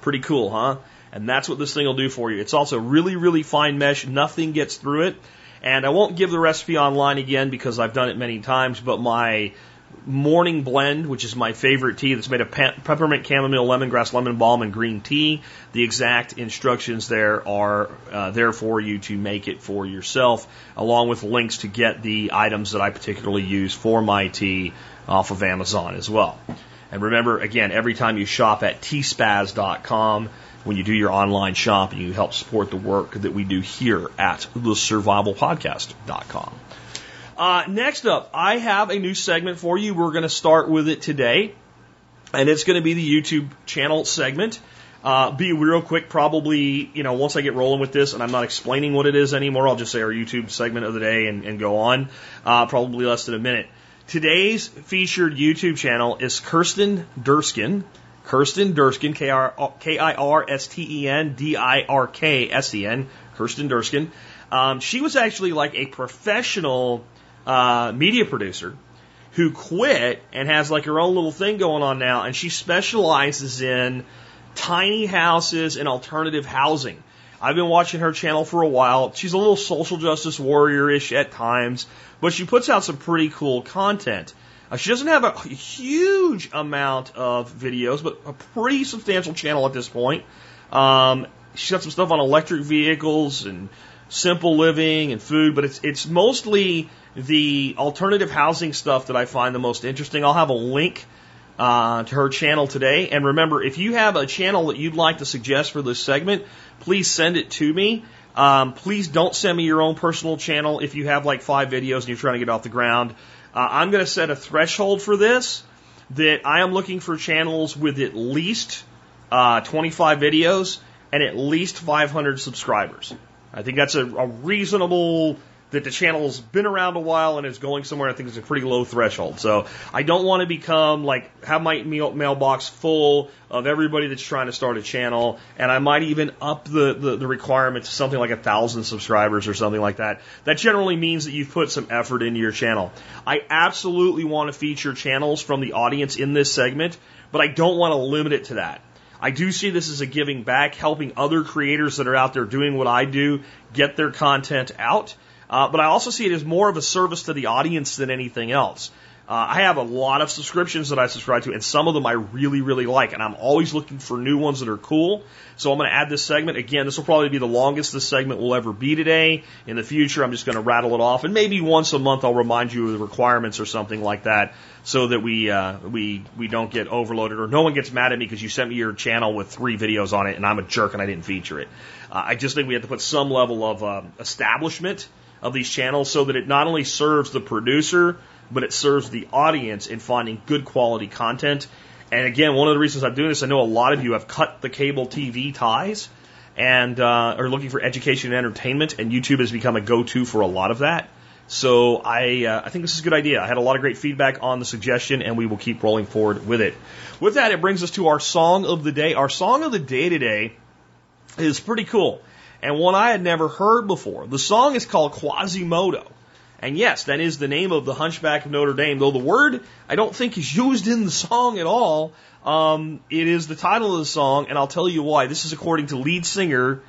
Speaker 2: Pretty cool, huh? And that's what this thing will do for you. It's also really, really fine mesh. Nothing gets through it. And I won't give the recipe online again because I've done it many times, but my morning blend, which is my favorite tea that's made of pe- peppermint, chamomile, lemongrass, lemon balm, and green tea. The exact instructions there are uh, there for you to make it for yourself, along with links to get the items that I particularly use for my tea off of Amazon as well. And remember, again, every time you shop at tspaz.com, when you do your online shopping, you help support the work that we do here at thesurvivalpodcast.com. Uh, next up, I have a new segment for you. We're going to start with it today, and it's going to be the YouTube channel segment. Uh, be real quick, probably, you know, once I get rolling with this and I'm not explaining what it is anymore, I'll just say our YouTube segment of the day and, and go on. Uh, probably less than a minute. Today's featured YouTube channel is Kirsten Dirksen. Kirsten Dirksen, K-I-R-S-T-E-N, D-I-R-K-S-E-N, Kirsten Dirksen. Um, she was actually like a professional uh, media producer who quit and has like her own little thing going on now, and she specializes in tiny houses and alternative housing. I've been watching her channel for a while. She's a little social justice warrior ish at times, but she puts out some pretty cool content. Uh, she doesn't have a huge amount of videos, but a pretty substantial channel at this point. Um, she's got some stuff on electric vehicles and simple living and food, but it's it's mostly the alternative housing stuff that I find the most interesting. I'll have a link uh, to her channel today. And remember, if you have a channel that you'd like to suggest for this segment, please send it to me. Um, please don't send me your own personal channel if you have like five videos and you're trying to get off the ground. Uh, I'm going to set a threshold for this that I am looking for channels with at least uh, 25 videos and at least 500 subscribers. I think that's a, a reasonable that the channel's been around a while and is going somewhere. I think it's a pretty low threshold. So I don't want to become like have my mail, mailbox full of everybody that's trying to start a channel, and I might even up the, the, the requirement to something like a thousand subscribers or something like that. That generally means that you've put some effort into your channel. I absolutely want to feature channels from the audience in this segment, but I don't want to limit it to that. I do see this as a giving back, helping other creators that are out there doing what I do get their content out. Uh, but I also see it as more of a service to the audience than anything else. Uh, I have a lot of subscriptions that I subscribe to, and some of them I really, really like, and I'm always looking for new ones that are cool. So I'm going to add this segment. Again, this will probably be the longest this segment will ever be today. In the future, I'm just going to rattle it off, and maybe once a month I'll remind you of the requirements or something like that, so that we uh, we we don't get overloaded or no one gets mad at me because you sent me your channel with three videos on it and I'm a jerk and I didn't feature it. Uh, I just think we have to put some level of um, establishment of these channels so that it not only serves the producer, but it serves the audience in finding good quality content. And again, one of the reasons I'm doing this, I know a lot of you have cut the cable TV ties and uh, are looking for education and entertainment, and YouTube has become a go-to for a lot of that. So I, uh, I think this is a good idea. I had a lot of great feedback on the suggestion, and we will keep rolling forward with it. With that, it brings us to our song of the day. Our song of the day today is pretty cool and one I had never heard before. The song is called Quasimodo. And yes, that is the name of the Hunchback of Notre Dame, though the word I don't think is used in the song at all. Um, it is the title of the song, and I'll tell you why. This is according to lead singer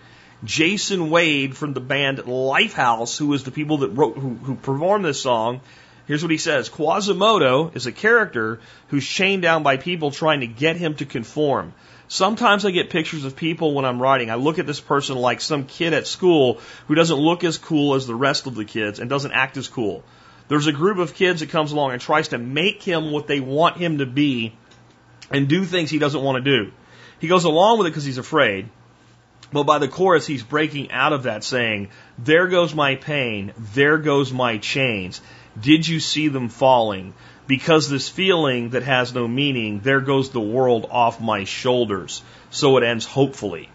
Speaker 2: Jason Wade from the band Lifehouse, who is the people that wrote, who, who performed this song. Here's what he says Quasimodo is a character who's chained down by people trying to get him to conform. Sometimes I get pictures of people when I'm writing. I look at this person like some kid at school who doesn't look as cool as the rest of the kids and doesn't act as cool. There's a group of kids that comes along and tries to make him what they want him to be and do things he doesn't want to do. He goes along with it because he's afraid. But by the chorus, he's breaking out of that saying, There goes my pain, there goes my chains. Did you see them falling? Because this feeling that has no meaning, there goes the world off my shoulders. So it ends hopefully.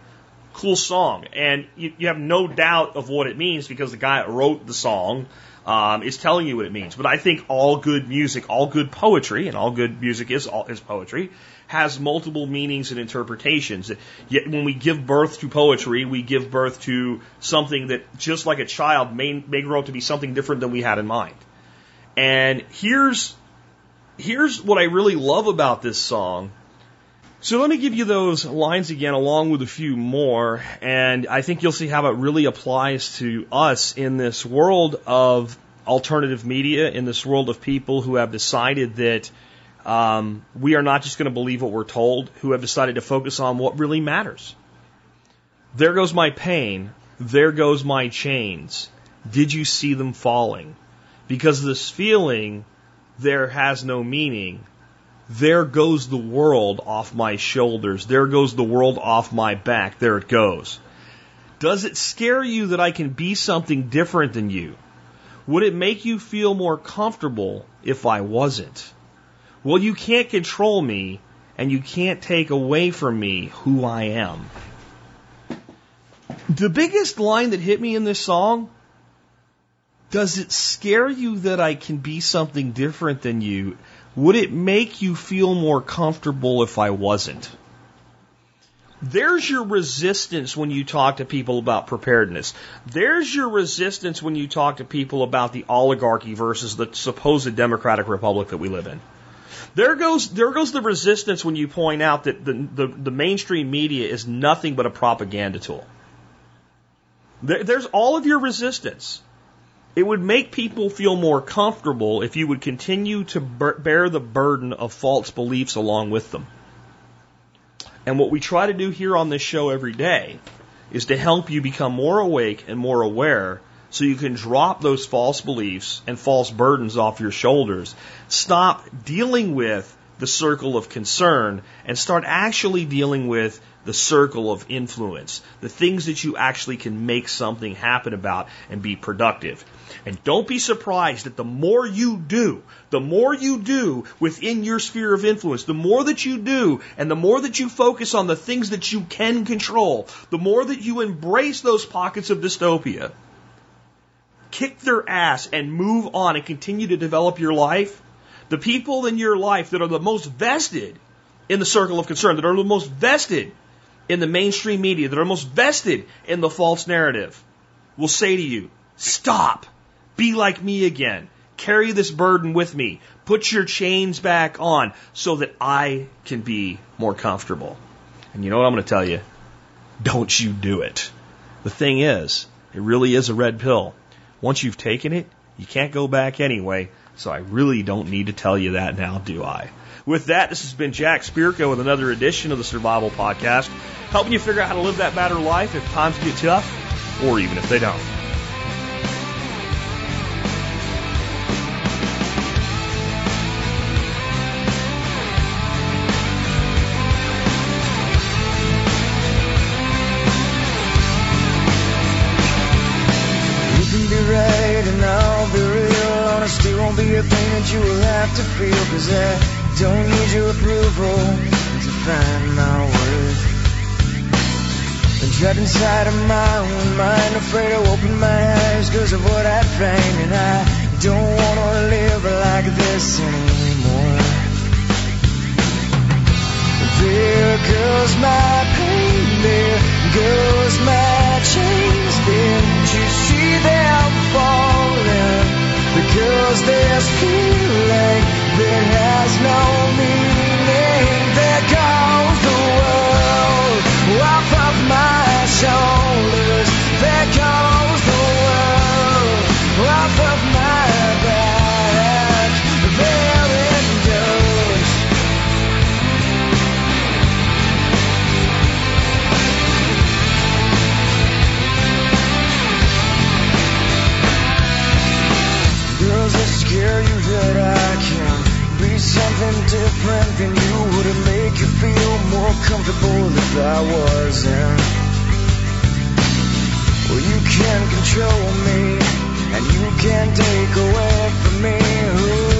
Speaker 2: Cool song. And you, you have no doubt of what it means because the guy that wrote the song um, is telling you what it means. But I think all good music, all good poetry, and all good music is, all, is poetry, has multiple meanings and interpretations. Yet when we give birth to poetry, we give birth to something that, just like a child, may, may grow up to be something different than we had in mind. And here's here's what I really love about this song. So let me give you those lines again along with a few more, and I think you'll see how it really applies to us in this world of alternative media, in this world of people who have decided that um, we are not just going to believe what we're told, who have decided to focus on what really matters. There goes my pain. There goes my chains. Did you see them falling? Because this feeling, there has no meaning. There goes the world off my shoulders. There goes the world off my back. There it goes. Does it scare you that I can be something different than you? Would it make you feel more comfortable if I wasn't? Well, you can't control me and you can't take away from me who I am. The biggest line that hit me in this song does it scare you that I can be something different than you? Would it make you feel more comfortable if I wasn't? There's your resistance when you talk to people about preparedness. There's your resistance when you talk to people about the oligarchy versus the supposed democratic republic that we live in. There goes there goes the resistance when you point out that the, the, the mainstream media is nothing but a propaganda tool. There, there's all of your resistance. It would make people feel more comfortable if you would continue to bear the burden of false beliefs along with them. And what we try to do here on this show every day is to help you become more awake and more aware so you can drop those false beliefs and false burdens off your shoulders. Stop dealing with the circle of concern and start actually dealing with the circle of influence, the things that you actually can make something happen about and be productive. And don't be surprised that the more you do, the more you do within your sphere of influence, the more that you do, and the more that you focus on the things that you can control, the more that you embrace those pockets of dystopia, kick their ass and move on and continue to develop your life, the people in your life that are the most vested in the circle of concern, that are the most vested in the mainstream media, that are most vested in the false narrative, will say to you, stop, be like me again, carry this burden with me, put your chains back on so that I can be more comfortable. And you know what I'm going to tell you? Don't you do it. The thing is, it really is a red pill. Once you've taken it, you can't go back anyway. So I really don't need to tell you that now, do I? With that, this has been Jack Spirko with another edition of the Survival Podcast, helping you figure out how to live that better life if times get tough, or even if they don't.
Speaker 1: Trapped inside of my own mind Afraid to open my eyes cause of what I find And I don't wanna live like this anymore There goes my pain, there goes my chains Didn't you see them falling? Because there's feeling that has no meaning. Shoulders. There goes the world off of my back. There it goes. Girls that scare you that I can be something different than you. Would make you feel more comfortable if I wasn't? Well, you can't control me, and you can't take away from me. Who